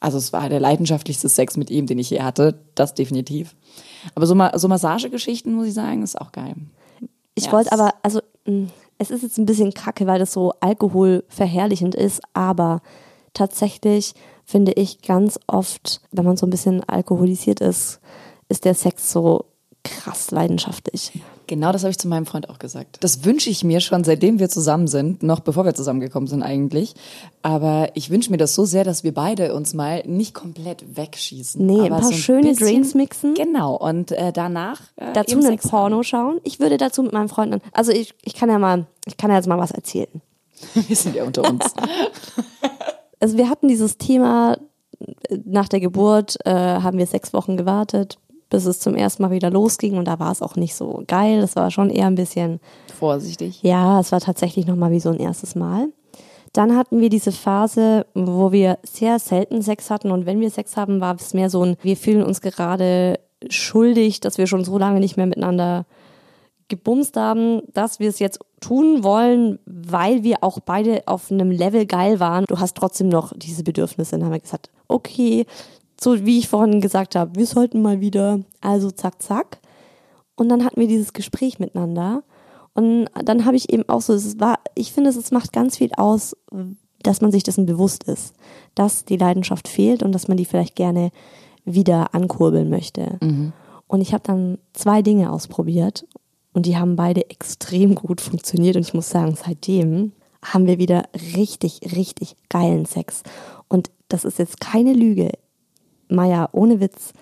Speaker 3: also es war der leidenschaftlichste Sex mit ihm, den ich je hatte, das definitiv. Aber so, Ma so Massagegeschichten, muss ich sagen, ist auch geil.
Speaker 2: Ich
Speaker 3: Ja,
Speaker 2: wollte aber, also, mh, es ist jetzt ein bisschen kacke, weil das so alkoholverherrlichend ist, aber tatsächlich finde ich ganz oft, wenn man so ein bisschen alkoholisiert ist, ist der Sex so krass leidenschaftlich.
Speaker 3: Genau das habe ich zu meinem Freund auch gesagt. Das wünsche ich mir schon, seitdem wir zusammen sind, noch bevor wir zusammengekommen sind eigentlich. Aber ich wünsche mir das so sehr, dass wir beide uns mal nicht komplett wegschießen.
Speaker 2: Nee, ein paar
Speaker 3: so
Speaker 2: schöne Drinks mixen.
Speaker 3: Genau, und äh, danach äh,
Speaker 2: dazu einen
Speaker 3: Sex
Speaker 2: Porno schauen. Ich würde dazu mit meinem Freund, also ich, ich kann ja mal, ich kann ja jetzt mal was erzählen.
Speaker 3: haben. [LAUGHS] Wir sind ja unter uns.
Speaker 2: Also wir hatten dieses Thema äh, nach der Geburt, äh, haben wir sechs Wochen gewartet, bis es zum ersten Mal wieder losging und da war es auch nicht so geil. Das war schon eher ein bisschen,
Speaker 3: Vorsichtig.
Speaker 2: ja, es war tatsächlich nochmal wie so ein erstes Mal. Dann hatten wir diese Phase, wo wir sehr selten Sex hatten und wenn wir Sex haben, war es mehr so ein, wir fühlen uns gerade schuldig, dass wir schon so lange nicht mehr miteinander gebumst haben, dass wir es jetzt tun wollen, weil wir auch beide auf einem Level geil waren. Du hast trotzdem noch diese Bedürfnisse. Dann haben wir gesagt, okay, so wie ich vorhin gesagt habe, wir sollten mal wieder, also zack, zack. Und dann hatten wir dieses Gespräch miteinander. Und dann habe ich eben auch so, es war, ich finde, es macht ganz viel aus, dass man sich dessen bewusst ist, dass die Leidenschaft fehlt und dass man die vielleicht gerne wieder ankurbeln möchte. Und ich habe dann zwei Dinge ausprobiert und die haben beide extrem gut funktioniert. Und ich muss sagen, seitdem haben wir wieder richtig, richtig geilen Sex. Und das ist jetzt keine Lüge. Maja, ohne Witz,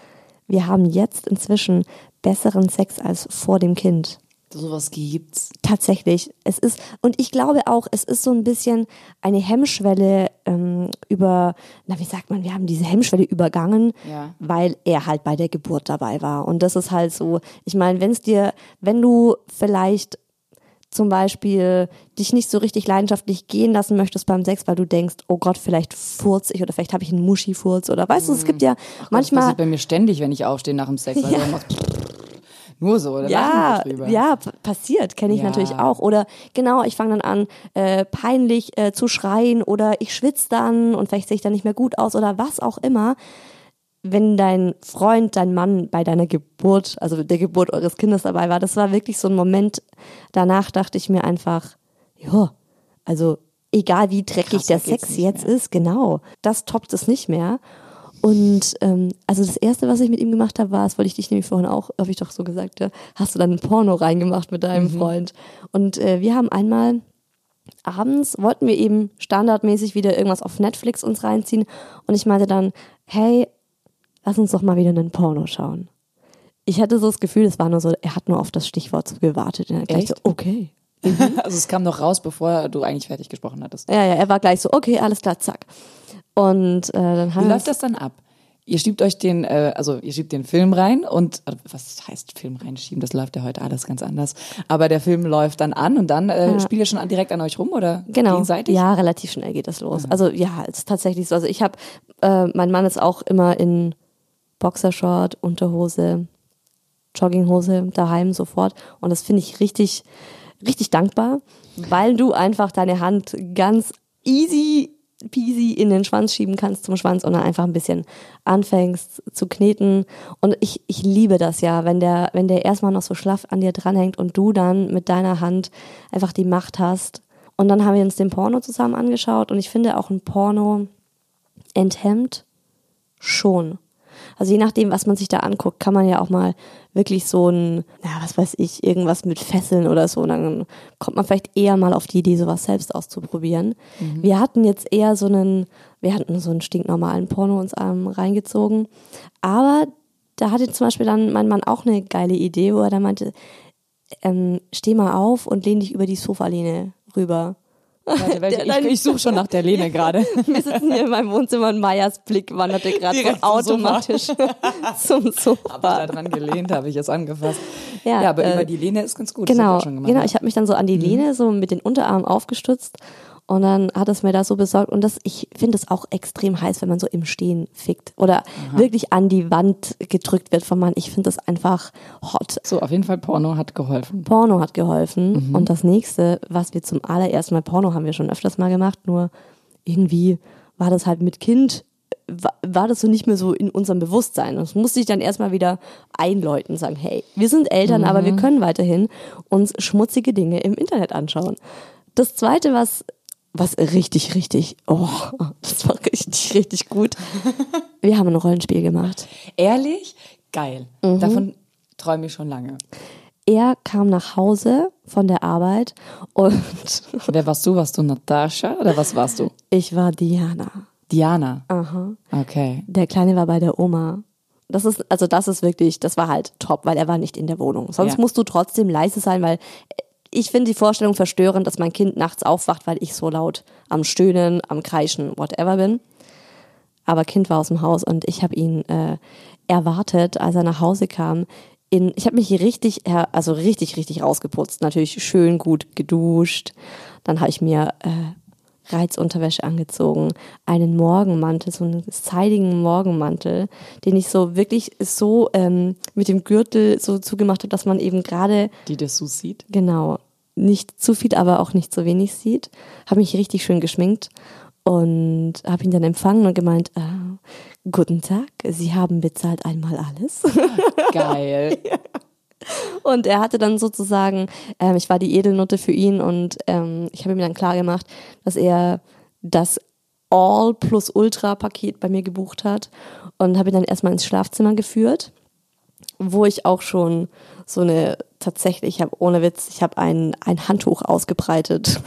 Speaker 2: wir haben jetzt inzwischen besseren Sex als vor dem Kind.
Speaker 3: Sowas gibt's.
Speaker 2: Tatsächlich. Es ist, und ich glaube auch, es ist so ein bisschen eine Hemmschwelle ähm, über, na, wie sagt man, wir haben diese Hemmschwelle übergangen,
Speaker 3: Ja.
Speaker 2: weil er halt bei der Geburt dabei war. Und das ist halt so, ich meine, wenn es dir, wenn du vielleicht zum Beispiel dich nicht so richtig leidenschaftlich gehen lassen möchtest beim Sex, weil du denkst, oh Gott, vielleicht furz ich oder vielleicht habe ich einen Muschifurz oder weißt du, es gibt ja
Speaker 3: Das
Speaker 2: manchmal
Speaker 3: passiert bei mir ständig, wenn ich aufstehe nach dem Sex. Weil
Speaker 2: Ja.
Speaker 3: macht [LAUGHS] nur so, da
Speaker 2: ja,
Speaker 3: drüber.
Speaker 2: ja, passiert, kenne ich
Speaker 3: Ja.
Speaker 2: natürlich auch. Oder genau, ich fange dann an, äh, peinlich äh, zu schreien oder ich schwitze dann und vielleicht sehe ich dann nicht mehr gut aus oder was auch immer. Wenn dein Freund, dein Mann bei deiner Geburt, also der Geburt eures Kindes dabei war, das war wirklich so ein Moment, danach dachte ich mir einfach, ja, also egal wie dreckig
Speaker 3: Krasser
Speaker 2: der Sex jetzt
Speaker 3: mehr.
Speaker 2: ist, genau, das toppt es nicht mehr. Und ähm, also das erste, was ich mit ihm gemacht habe, war, das wollte ich dich nämlich vorhin auch, habe ich doch so gesagt, ja, hast du dann ein Porno reingemacht mit deinem Freund. Und äh, wir haben einmal abends wollten wir eben standardmäßig wieder irgendwas auf Netflix uns reinziehen und ich meinte dann, hey, lass uns doch mal wieder einen Porno schauen. Ich hatte so das Gefühl, es war nur so, er hat nur auf das Stichwort gewartet. Und er gleich so, okay. [LAUGHS]
Speaker 3: Also es kam noch raus, bevor du eigentlich fertig gesprochen hattest.
Speaker 2: Ja, ja, er war gleich so, okay, alles klar, zack. Und äh, dann haben
Speaker 3: Wie läuft das dann ab? Ihr schiebt euch den, äh, also ihr schiebt den Film rein und äh, was heißt Film reinschieben? Das läuft ja heute alles ganz anders. Aber der Film läuft dann an und dann äh, spielt ihr schon an, direkt an euch rum oder
Speaker 2: Genau.
Speaker 3: gegenseitig?
Speaker 2: Ja, relativ schnell geht das los. Also ja, es ist tatsächlich so. Also ich habe, äh, mein Mann ist auch immer in Boxershort, Unterhose, Jogginghose daheim sofort. Und das finde ich richtig, richtig dankbar, weil du einfach deine Hand ganz easy peasy in den Schwanz schieben kannst zum Schwanz und dann einfach ein bisschen anfängst zu kneten. Und ich, ich liebe das ja, wenn der, wenn der erstmal noch so schlaff an dir dranhängt und du dann mit deiner Hand einfach die Macht hast. Und dann haben wir uns den Porno zusammen angeschaut und ich finde auch ein Porno enthemmt schon. Also je nachdem, was man sich da anguckt, kann man ja auch mal wirklich so ein, ja, was weiß ich, irgendwas mit Fesseln oder so. Und dann kommt man vielleicht eher mal auf die Idee, sowas selbst auszuprobieren. Wir hatten jetzt eher so einen, wir hatten so einen stinknormalen Porno uns ähm, reingezogen. Aber da hatte zum Beispiel dann mein Mann auch eine geile Idee, wo er dann meinte, ähm, steh mal auf und lehn dich über die Sofalehne rüber.
Speaker 3: Warte, [LAUGHS] welche, ich, ich suche schon nach der Lene gerade. [LAUGHS]
Speaker 2: Wir sitzen hier in meinem Wohnzimmer und Meyers Blick wanderte gerade so
Speaker 3: Direkt [LAUGHS] zum Sofa.
Speaker 2: automatisch zum
Speaker 3: Habe ich
Speaker 2: Sofa.
Speaker 3: da dran gelehnt, habe ich es angefasst.
Speaker 2: Ja,
Speaker 3: Ja, aber
Speaker 2: äh,
Speaker 3: über die Lene ist ganz gut.
Speaker 2: Genau, genau.
Speaker 3: ja.
Speaker 2: Ich habe mich dann so an die Lehne so mit den Unterarmen aufgestützt und dann hat es mir da so besorgt und das, ich finde es auch extrem heiß, wenn man so im Stehen fickt oder wirklich an die Wand gedrückt wird vom Mann. Ich finde das einfach hot.
Speaker 3: So, auf jeden Fall Porno hat geholfen.
Speaker 2: Porno hat geholfen
Speaker 3: Mhm.
Speaker 2: und das nächste, was wir zum allerersten Mal Porno haben wir schon öfters mal gemacht, nur irgendwie war das halt mit Kind wa- war das so nicht mehr so in unserem Bewusstsein. Das musste ich dann erstmal wieder einläuten, sagen, hey, wir sind Eltern, aber
Speaker 3: Mhm.
Speaker 2: wir können weiterhin uns schmutzige Dinge im Internet anschauen. Das zweite, was, was richtig, richtig, oh, das war richtig, richtig gut. Wir haben ein Rollenspiel gemacht.
Speaker 3: Ehrlich? Geil.
Speaker 2: Mhm.
Speaker 3: Davon träume ich schon lange.
Speaker 2: Er kam nach Hause von der Arbeit und [LAUGHS]
Speaker 3: Wer warst du? Warst du Natascha oder was warst du?
Speaker 2: ich war Diana.
Speaker 3: Diana.
Speaker 2: Aha.
Speaker 3: Okay.
Speaker 2: Der Kleine war bei der Oma. Das ist, also das ist wirklich, das war halt top, weil er war nicht in der Wohnung. Sonst
Speaker 3: Ja.
Speaker 2: musst du trotzdem leise sein, weil ich finde die Vorstellung verstörend, dass mein Kind nachts aufwacht, weil ich so laut am Stöhnen, am Kreischen, whatever bin. Aber Kind war aus dem Haus und ich habe ihn äh, erwartet, als er nach Hause kam. In, ich habe mich richtig, also richtig, richtig rausgeputzt. Natürlich schön gut geduscht. Dann habe ich mir äh, Reizunterwäsche angezogen, einen Morgenmantel, so einen seidigen Morgenmantel, den ich so wirklich so ähm, mit dem Gürtel so zugemacht habe, dass man eben gerade
Speaker 3: Die Dessous sieht.
Speaker 2: Genau. Nicht zu viel, aber auch nicht zu wenig sieht. Habe mich richtig schön geschminkt und habe ihn dann empfangen und gemeint, ah, guten Tag, Sie haben bezahlt einmal alles.
Speaker 3: Geil. [LAUGHS]
Speaker 2: Und er hatte dann sozusagen, ähm, ich war die Edelnutte für ihn und ähm, ich habe ihm dann klar gemacht, dass er das All plus Ultra Paket bei mir gebucht hat und habe ihn dann erstmal ins Schlafzimmer geführt, wo ich auch schon so eine tatsächlich, ich habe ohne Witz, ich habe ein ein Handtuch ausgebreitet.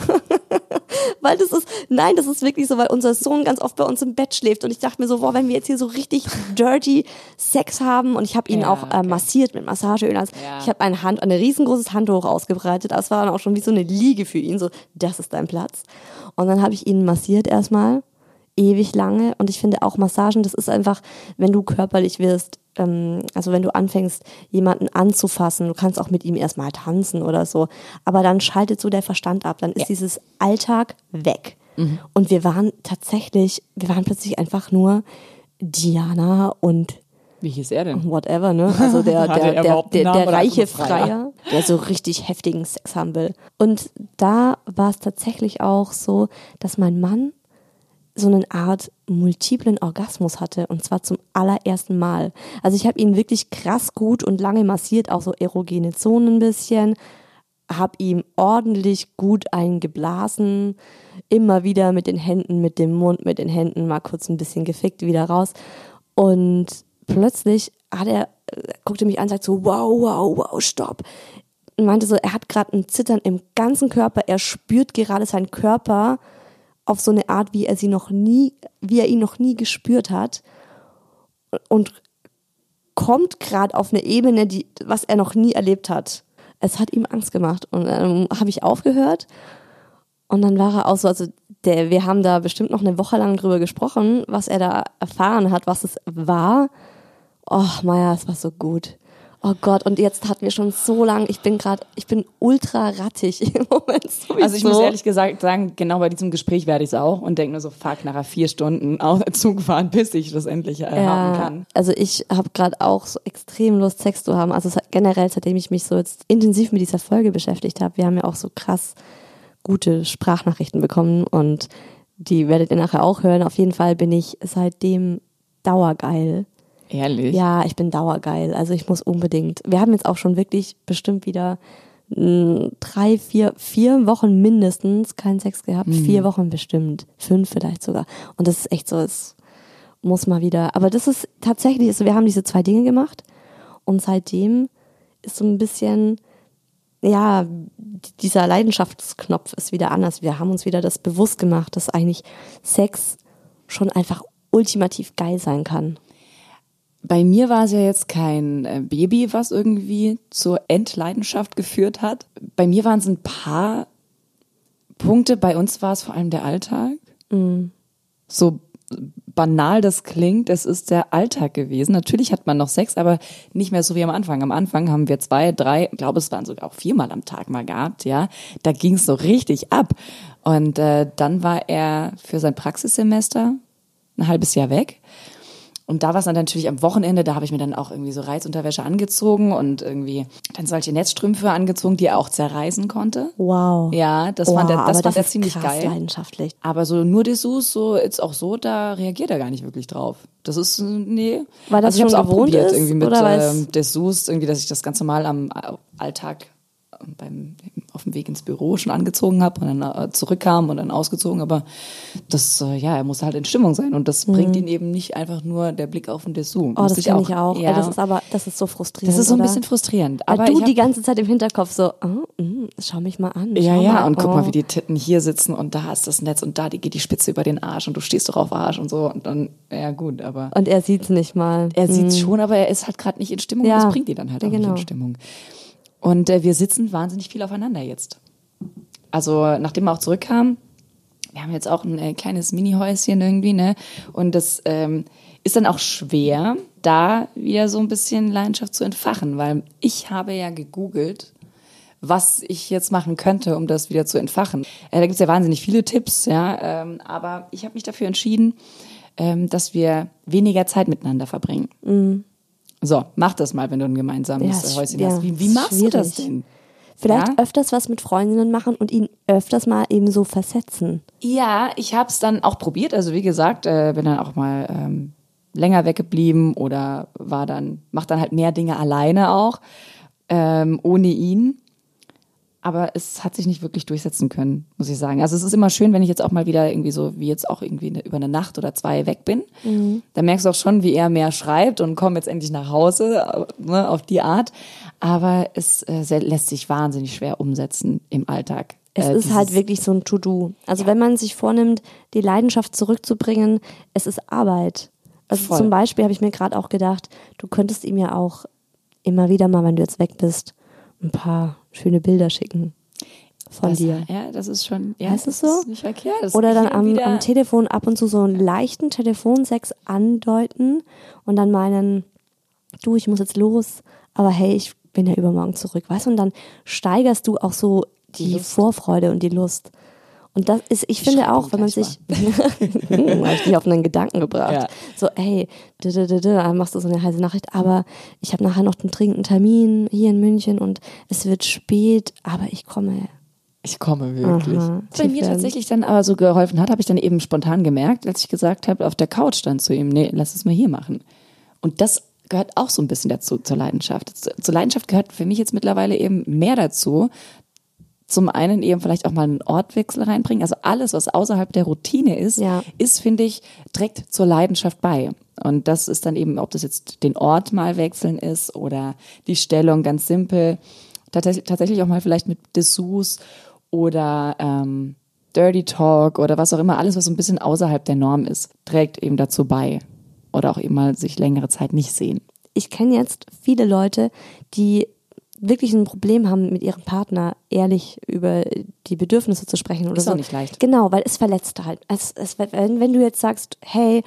Speaker 2: Weil das ist, nein, das ist wirklich so, weil unser Sohn ganz oft bei uns im Bett schläft und ich dachte mir so, boah, wenn wir jetzt hier so richtig dirty Sex haben und ich habe ihn
Speaker 3: Ja,
Speaker 2: auch äh,
Speaker 3: okay.
Speaker 2: massiert mit Massageöl. Also
Speaker 3: Ja.
Speaker 2: Ich habe ein Hand, ein riesengroßes Handtuch ausgebreitet. Das war dann auch schon wie so eine Liege für ihn. So, das ist dein Platz. Und dann habe ich ihn massiert erstmal, ewig lange. Und ich finde auch Massagen, das ist einfach, wenn du körperlich wirst, ähm, also wenn du anfängst, jemanden anzufassen, du kannst auch mit ihm erstmal tanzen oder so. Aber dann schaltet so der Verstand ab. Dann ist dieses Alltag weg. Und wir waren tatsächlich, wir waren plötzlich einfach nur Diana und
Speaker 3: Wie hieß er denn?
Speaker 2: whatever, ne? [LAUGHS] Also der, der,
Speaker 3: er
Speaker 2: der, der, der, reiche?
Speaker 3: Freier,
Speaker 2: der so richtig heftigen Sex haben will. Und da war es tatsächlich auch so, dass mein Mann so eine Art multiplen Orgasmus hatte und zwar zum allerersten Mal. Also ich habe ihn wirklich krass gut und lange massiert, auch so erogene Zonen ein bisschen, habe ihm ordentlich gut eingeblasen, immer wieder mit den Händen, mit dem Mund, mit den Händen mal kurz ein bisschen gefickt, wieder raus. Und plötzlich hat er, äh, guckte mich an und sagt so, wow, wow, wow, stopp. Und meinte so, er hat gerade ein Zittern im ganzen Körper, er spürt gerade seinen Körper auf so eine Art, wie er sie noch nie, wie er ihn noch nie gespürt hat. Und kommt gerade auf eine Ebene, die, was er noch nie erlebt hat. Es hat ihm Angst gemacht. Und dann habe ich aufgehört. Und dann war er auch so, also der, wir haben da bestimmt noch eine Woche lang drüber gesprochen, was er da erfahren hat, was es war. Oh, Maya, es war so gut. Oh Gott, und jetzt hatten wir schon so lang, ich bin gerade, ich bin ultra rattig im Moment. Sowieso.
Speaker 3: Also ich muss ehrlich gesagt sagen, genau bei diesem Gespräch werde ich es auch und denke nur so, fuck, nachher vier Stunden auch Zug fahren, bis ich das endlich äh, haben kann.
Speaker 2: Also ich habe gerade auch so extrem Lust, Sex zu haben. Also generell, seitdem ich mich so jetzt intensiv mit dieser Folge beschäftigt habe, wir haben ja auch so krass gute Sprachnachrichten bekommen und die werdet ihr nachher auch hören. Auf jeden Fall bin ich seitdem dauergeil.
Speaker 3: Ehrlich?
Speaker 2: Ja, ich bin dauergeil. Also ich muss unbedingt. Wir haben jetzt auch schon wirklich bestimmt wieder mh, drei, vier, vier Wochen mindestens keinen Sex gehabt. Vier Wochen bestimmt. Fünf vielleicht sogar. Und das ist echt so, es muss mal wieder. Aber das ist tatsächlich, also wir haben diese zwei Dinge gemacht und seitdem ist so ein bisschen, ja, dieser Leidenschaftsknopf ist wieder anders. Wir haben uns wieder das bewusst gemacht, dass eigentlich Sex schon einfach ultimativ geil sein kann.
Speaker 3: Bei mir war es ja jetzt kein äh, Baby, was irgendwie zur Endleidenschaft geführt hat. Bei mir waren es ein paar Punkte. Bei uns war es vor allem der Alltag. So banal das klingt, es ist der Alltag gewesen. Natürlich hat man noch Sex, aber nicht mehr so wie am Anfang. Am Anfang haben wir zwei, drei, ich glaube, es waren sogar auch viermal am Tag mal gehabt, ja. Da ging es so richtig ab. Und äh, dann war er für sein Praxissemester ein halbes Jahr weg. Und da war es dann natürlich am Wochenende, da habe ich mir dann auch irgendwie so Reizunterwäsche angezogen und irgendwie dann solche Netzstrümpfe angezogen, die er auch zerreißen konnte.
Speaker 2: Wow.
Speaker 3: Ja, das
Speaker 2: Wow,
Speaker 3: fand er, das fand
Speaker 2: das
Speaker 3: er
Speaker 2: ist
Speaker 3: ziemlich
Speaker 2: krass
Speaker 3: geil.
Speaker 2: leidenschaftlich.
Speaker 3: Aber so nur Dessous, so jetzt auch so, da reagiert er gar nicht wirklich drauf. Das ist, äh, nee.
Speaker 2: Weil das
Speaker 3: also ich habe es auch probiert,
Speaker 2: ist,
Speaker 3: irgendwie mit ähm, Dessous, irgendwie, dass ich das ganz normal am Alltag beim, auf dem Weg ins Büro schon angezogen habe und dann äh, zurückkam und dann ausgezogen. Aber das, äh, ja, er muss halt in Stimmung sein und das bringt ihn eben nicht einfach nur der Blick auf ein Dessous.
Speaker 2: Mhm. Oh, das finde ich auch.
Speaker 3: Ja,
Speaker 2: das ist aber, das ist so frustrierend.
Speaker 3: das ist so ein
Speaker 2: oder?
Speaker 3: bisschen frustrierend.
Speaker 2: Weil
Speaker 3: Aber
Speaker 2: du
Speaker 3: ich hab,
Speaker 2: die ganze Zeit im Hinterkopf so, oh, mm, schau mich mal an.
Speaker 3: Ja, ja,
Speaker 2: mal,
Speaker 3: und guck
Speaker 2: oh.
Speaker 3: mal, wie die Titten hier sitzen und da ist das Netz und da die geht die Spitze über den Arsch und du stehst doch auf Arsch und so. Und dann, ja gut, aber
Speaker 2: Und er sieht's nicht mal.
Speaker 3: er sieht schon, aber er ist halt gerade nicht in Stimmung
Speaker 2: Ja.
Speaker 3: und das bringt ihn dann halt auch nicht
Speaker 2: genau.
Speaker 3: in Stimmung. Und äh, wir sitzen wahnsinnig viel aufeinander jetzt. Also nachdem er auch zurückkam, wir haben jetzt auch ein äh, kleines Mini-Häuschen irgendwie, ne? Und das ähm, ist dann auch schwer, da wieder so ein bisschen Leidenschaft zu entfachen, weil ich habe ja gegoogelt, was ich jetzt machen könnte, um das wieder zu entfachen. Äh, da gibt's ja wahnsinnig viele Tipps, ja, ähm, aber ich habe mich dafür entschieden, ähm, dass wir weniger Zeit miteinander verbringen. So, mach das mal, wenn du ein gemeinsames
Speaker 2: Ja,
Speaker 3: Häuschen
Speaker 2: ja,
Speaker 3: hast. Wie, wie machst du das
Speaker 2: schwierig.
Speaker 3: denn?
Speaker 2: Vielleicht
Speaker 3: Ja?
Speaker 2: öfters was mit Freundinnen machen und ihn öfters mal eben so versetzen.
Speaker 3: Ja, ich habe es dann auch probiert. Also wie gesagt, äh, bin dann auch mal ähm, länger weggeblieben oder war dann, mach dann halt mehr Dinge alleine auch, ähm, ohne ihn. Aber es hat sich nicht wirklich durchsetzen können, muss ich sagen. Also es ist immer schön, wenn ich jetzt auch mal wieder irgendwie so, wie jetzt auch irgendwie eine, über eine Nacht oder zwei weg bin. Da merkst du auch schon, wie er mehr schreibt und komm jetzt endlich nach Hause, ne, auf die Art. Aber es äh, sehr, lässt sich wahnsinnig schwer umsetzen im Alltag.
Speaker 2: Es
Speaker 3: Äh,
Speaker 2: ist halt wirklich so ein To-Do. Also wenn man sich vornimmt, die Leidenschaft zurückzubringen, es ist Arbeit. Also
Speaker 3: Voll.
Speaker 2: zum Beispiel habe ich mir gerade auch gedacht, du könntest ihm ja auch immer wieder mal, wenn du jetzt weg bist, ein paar schöne Bilder schicken von
Speaker 3: das,
Speaker 2: dir.
Speaker 3: Ja, das ist schon, ja,
Speaker 2: Heißt es
Speaker 3: das
Speaker 2: so?
Speaker 3: Ist nicht verkehrt. Das
Speaker 2: Oder dann am, am Telefon ab und zu so einen leichten Telefonsex andeuten und dann meinen, du, ich muss jetzt los, aber hey, ich bin ja übermorgen zurück, weißt du? Und dann steigerst du auch so die Vorfreude und die Lust. Und das ist, ich finde auch, wenn man sich, [LAUGHS] Hm, hab ich dich auf einen Gedanken gebracht.
Speaker 3: Ja.
Speaker 2: So, ey, d -d -d -d, dann machst du so eine heiße Nachricht, aber ich habe nachher noch einen dringenden Termin hier in München und es wird spät, aber ich komme.
Speaker 3: Ich komme wirklich.
Speaker 2: Aha,
Speaker 3: Was bei mir tatsächlich dann aber so geholfen hat, habe ich dann eben spontan gemerkt, als ich gesagt habe, auf der Couch dann zu ihm, nee, lass es mal hier machen. Und das gehört auch so ein bisschen dazu, zur Leidenschaft. Zur Leidenschaft gehört für mich jetzt mittlerweile eben mehr dazu, zum einen eben vielleicht auch mal einen Ortwechsel reinbringen. Also alles, was außerhalb der Routine ist,
Speaker 2: Ja.
Speaker 3: ist, finde ich, trägt zur Leidenschaft bei. Und das ist dann eben, ob das jetzt den Ort mal wechseln ist oder die Stellung ganz simpel. Tatsächlich, tatsächlich auch mal vielleicht mit Dessous oder ähm, Dirty Talk oder was auch immer, alles, was so ein bisschen außerhalb der Norm ist, trägt eben dazu bei. Oder auch eben mal sich längere Zeit nicht sehen.
Speaker 2: ich kenne jetzt viele Leute, die wirklich ein Problem haben, mit ihrem Partner ehrlich über die Bedürfnisse zu sprechen oder
Speaker 3: Ist
Speaker 2: so.
Speaker 3: auch nicht leicht.
Speaker 2: Genau, weil es verletzt halt. Es, es, wenn, wenn du jetzt sagst, hey,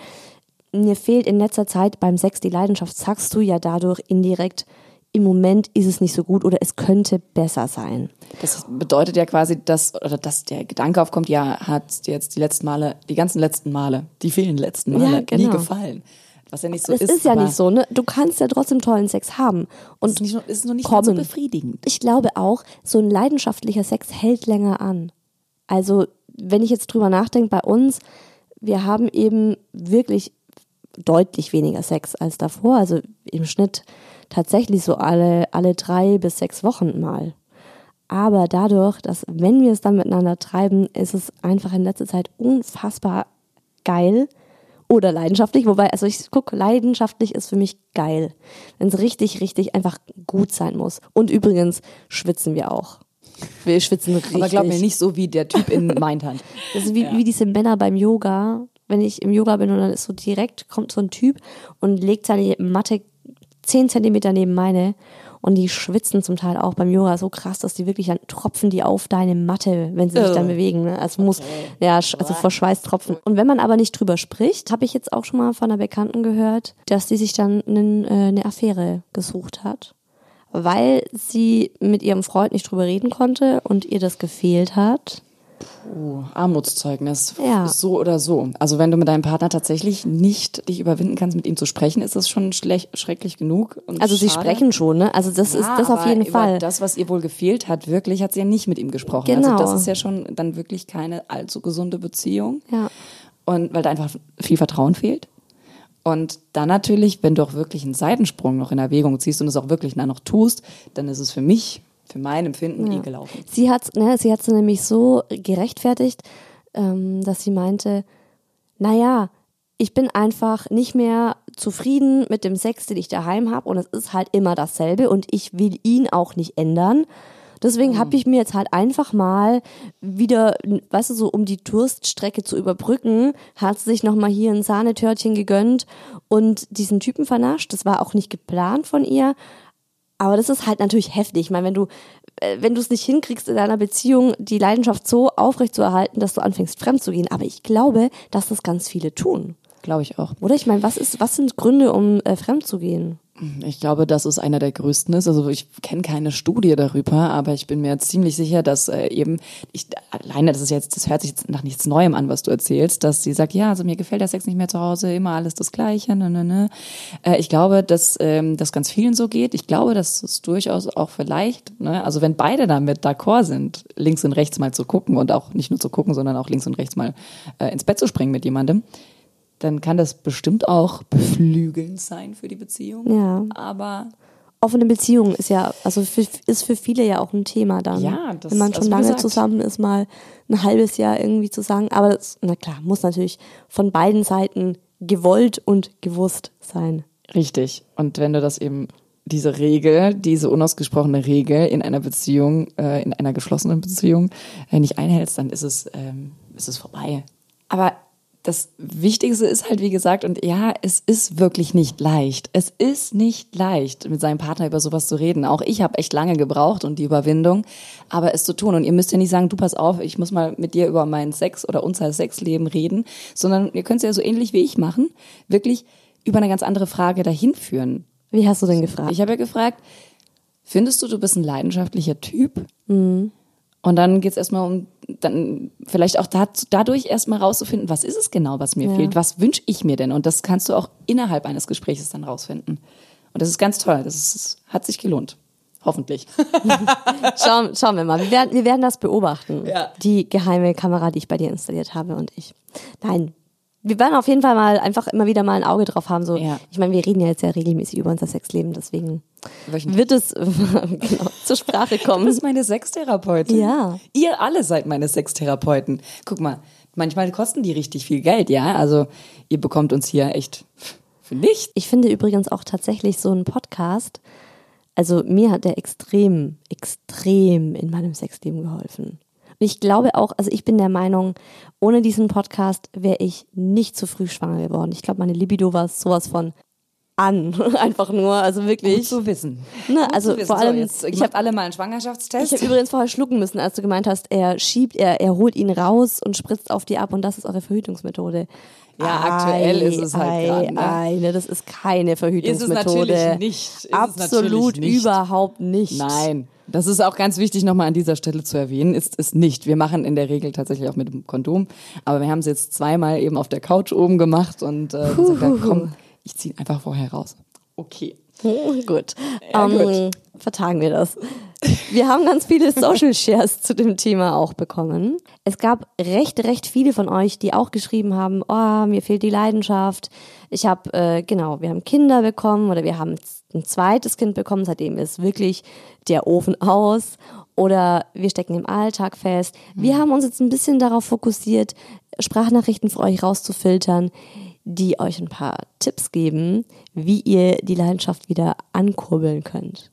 Speaker 2: mir fehlt in letzter Zeit beim Sex die Leidenschaft, sagst du ja dadurch indirekt, im Moment ist es nicht so gut oder es könnte besser sein.
Speaker 3: Das bedeutet ja quasi, dass, oder dass der Gedanke aufkommt, ja, hat dir jetzt die letzten Male, die ganzen letzten Male, die vielen letzten Male
Speaker 2: Ja,
Speaker 3: nie
Speaker 2: genau.
Speaker 3: gefallen. Was ja nicht so
Speaker 2: das
Speaker 3: ist.
Speaker 2: ist, ja nicht so, ne? Du kannst ja trotzdem tollen Sex haben. Und
Speaker 3: Ist, nicht, ist noch nicht so befriedigend.
Speaker 2: Ich glaube auch, so ein leidenschaftlicher Sex hält länger an. Also, wenn ich jetzt drüber nachdenke, bei uns, wir haben eben wirklich deutlich weniger Sex als davor. Also im Schnitt tatsächlich so alle, alle drei bis sechs Wochen mal. Aber dadurch, dass wenn wir es dann miteinander treiben, ist es einfach in letzter Zeit unfassbar geil oder leidenschaftlich. Wobei, also ich gucke, leidenschaftlich ist für mich geil. Wenn es richtig, richtig einfach gut sein muss. Und übrigens schwitzen wir auch. Wir schwitzen richtig.
Speaker 3: Aber glaub mir nicht so wie der Typ in Mindhand. [LAUGHS]
Speaker 2: Das ist wie, wie diese Männer beim Yoga. Wenn ich im Yoga bin und dann ist so direkt, kommt so ein Typ und legt seine Matte zehn Zentimeter neben meine und die schwitzen zum Teil auch beim Yoga so krass, dass die wirklich dann tropfen die auf deine Matte, wenn sie sich dann
Speaker 3: Oh.
Speaker 2: bewegen. Ne? Also muss, ja, sch- also vor Schweiß tropfen. Und wenn man aber nicht drüber spricht, habe ich jetzt auch schon mal von einer Bekannten gehört, dass die sich dann einen, äh, eine Affäre gesucht hat. Weil sie mit ihrem Freund nicht drüber reden konnte und ihr das gefehlt hat.
Speaker 3: Oh, Armutszeugnis.
Speaker 2: Ja.
Speaker 3: So oder so. Also wenn du mit deinem Partner tatsächlich nicht dich überwinden kannst, mit ihm zu sprechen, ist das schon schrecklich genug.
Speaker 2: Also sie
Speaker 3: schade.
Speaker 2: sprechen schon, ne? Also das ist
Speaker 3: Ja,
Speaker 2: das auf jeden
Speaker 3: über
Speaker 2: Fall.
Speaker 3: Das, was ihr wohl gefehlt hat, wirklich, hat sie ja nicht mit ihm gesprochen.
Speaker 2: Genau.
Speaker 3: Also das ist ja schon dann wirklich keine allzu gesunde Beziehung.
Speaker 2: Ja.
Speaker 3: Und weil da einfach viel Vertrauen fehlt. Und dann natürlich, wenn du auch wirklich einen Seitensprung noch in Erwägung ziehst und es auch wirklich dann noch tust, dann ist es für mich, für mein Empfinden, eh gelaufen.
Speaker 2: Sie hat ne, sie hat's nämlich so gerechtfertigt, ähm, dass sie meinte, naja, ich bin einfach nicht mehr zufrieden mit dem Sex, den ich daheim habe und es ist halt immer dasselbe und ich will ihn auch nicht ändern. Deswegen habe ich mir jetzt halt einfach mal wieder, weißt du, so um die Durststrecke zu überbrücken, hat sie sich nochmal hier ein Sahnetörtchen gegönnt und diesen Typen vernascht. Das war auch nicht geplant von ihr. Aber das ist halt natürlich heftig. Ich meine, wenn du, äh, wenn du es nicht hinkriegst in deiner Beziehung, die Leidenschaft so aufrecht zu erhalten, dass du anfängst fremd zu gehen. Aber ich glaube, dass das ganz viele tun.
Speaker 3: Glaube ich auch.
Speaker 2: Oder ich meine, was ist, was sind Gründe, um äh, fremd zu gehen?
Speaker 3: Ich glaube, dass es einer der größten ist. Also ich kenne keine Studie darüber, aber ich bin mir ziemlich sicher, dass äh, eben, ich alleine, das ist jetzt, das hört sich jetzt nach nichts Neuem an, was du erzählst, dass sie sagt, ja, also mir gefällt der Sex nicht mehr zu Hause, immer alles das Gleiche, ne, ne, ne. Äh, ich glaube, dass ähm, das ganz vielen so geht. Ich glaube, dass es durchaus auch vielleicht, ne, also wenn beide damit d'accord sind, links und rechts mal zu gucken und auch nicht nur zu gucken, sondern auch links und rechts mal äh, ins Bett zu springen mit jemandem, dann kann das bestimmt auch beflügelnd sein für die Beziehung.
Speaker 2: Ja.
Speaker 3: Aber
Speaker 2: Offene Beziehung ist ja, also für, ist für viele ja auch ein Thema dann.
Speaker 3: Ja, das-
Speaker 2: Wenn man schon lange
Speaker 3: gesagt.
Speaker 2: zusammen ist, mal ein halbes Jahr irgendwie zusammen. Aber das, na klar, muss natürlich von beiden Seiten gewollt und gewusst sein.
Speaker 3: richtig. Und wenn du das eben diese Regel, diese unausgesprochene Regel in einer Beziehung, äh, in einer geschlossenen Beziehung äh, nicht einhältst, dann ist es, ähm, ist es vorbei. Aber das Wichtigste ist halt, wie gesagt, und ja, es ist wirklich nicht leicht. Es ist nicht leicht, mit seinem Partner über sowas zu reden. Auch ich habe echt lange gebraucht und die Überwindung, aber es zu tun. Und ihr müsst ja nicht sagen, du pass auf, ich muss mal mit dir über meinen Sex oder unser Sexleben reden, sondern ihr könnt es ja so ähnlich wie ich machen, wirklich über eine ganz andere Frage dahin führen.
Speaker 2: Wie hast du denn gefragt?
Speaker 3: Ich habe ja gefragt, findest du, du bist ein leidenschaftlicher Typ? Und dann geht es erstmal um, dann vielleicht auch dat, dadurch erstmal rauszufinden, was ist es genau, was mir
Speaker 2: Ja.
Speaker 3: fehlt, was wünsche ich mir denn? Und das kannst du auch innerhalb eines Gesprächs dann rausfinden. Und das ist ganz toll, das ist, hat sich gelohnt. Hoffentlich. [LAUGHS]
Speaker 2: Schauen, schauen wir mal. Wir werden, wir werden das beobachten.
Speaker 3: Ja.
Speaker 2: Die geheime Kamera, die ich bei dir installiert habe und ich. Nein, wir werden auf jeden Fall mal einfach immer wieder mal ein Auge drauf haben. So,
Speaker 3: Ja.
Speaker 2: ich meine, wir reden ja jetzt ja regelmäßig über unser Sexleben, deswegen wird es [LAUGHS] genau, zur Sprache
Speaker 3: Du
Speaker 2: kommen.
Speaker 3: bist meine Sextherapeutin.
Speaker 2: Ja.
Speaker 3: Ihr alle seid meine Sextherapeuten. Guck mal, manchmal kosten die richtig viel Geld, ja? Also ihr bekommt uns hier echt für nichts.
Speaker 2: Ich finde übrigens auch tatsächlich so ein Podcast, also mir hat der extrem, extrem in meinem Sexleben geholfen. Und ich glaube auch, also ich bin der Meinung, ohne diesen Podcast wäre ich nicht zu früh schwanger geworden. Ich glaube, meine Libido war sowas von an. [LAUGHS] Einfach nur, also
Speaker 3: Gut
Speaker 2: wirklich.
Speaker 3: zu wissen.
Speaker 2: Ne,
Speaker 3: Gut
Speaker 2: also
Speaker 3: zu wissen.
Speaker 2: vor allem,
Speaker 3: so, jetzt,
Speaker 2: ich
Speaker 3: habe
Speaker 2: hab-
Speaker 3: alle mal einen Schwangerschaftstest.
Speaker 2: Ich habe übrigens vorher schlucken müssen, als du gemeint hast, er schiebt, er, er holt ihn raus und spritzt auf die ab und das ist eure Verhütungsmethode.
Speaker 3: Ja, aktuell ist es halt
Speaker 2: ei,
Speaker 3: grad, ne?
Speaker 2: ei, ne, das ist keine
Speaker 3: ist es
Speaker 2: Verhütungsmethode.
Speaker 3: natürlich nicht. Ist es
Speaker 2: Absolut
Speaker 3: natürlich nicht.
Speaker 2: überhaupt nicht.
Speaker 3: Nein, das ist auch ganz wichtig nochmal an dieser Stelle zu erwähnen, ist es nicht. Wir machen in der Regel tatsächlich auch mit dem Kondom, aber wir haben es jetzt zweimal eben auf der Couch oben gemacht und äh, gesagt, komm, ich ziehe einfach vorher raus. Okay. [LAUGHS]
Speaker 2: gut.
Speaker 3: Ja,
Speaker 2: ähm, Vertagen wir das. Wir haben ganz viele [LAUGHS] Social Shares zu dem Thema auch bekommen. Es gab recht, recht viele von euch, die auch geschrieben haben, oh, mir fehlt die Leidenschaft. Ich habe, äh, genau, wir haben Kinder bekommen oder wir haben ein zweites Kind bekommen, seitdem ist wirklich der Ofen aus oder wir stecken im Alltag fest. Wir haben uns jetzt ein bisschen darauf fokussiert, Sprachnachrichten für euch rauszufiltern, die euch ein paar Tipps geben, wie ihr die Leidenschaft wieder ankurbeln könnt.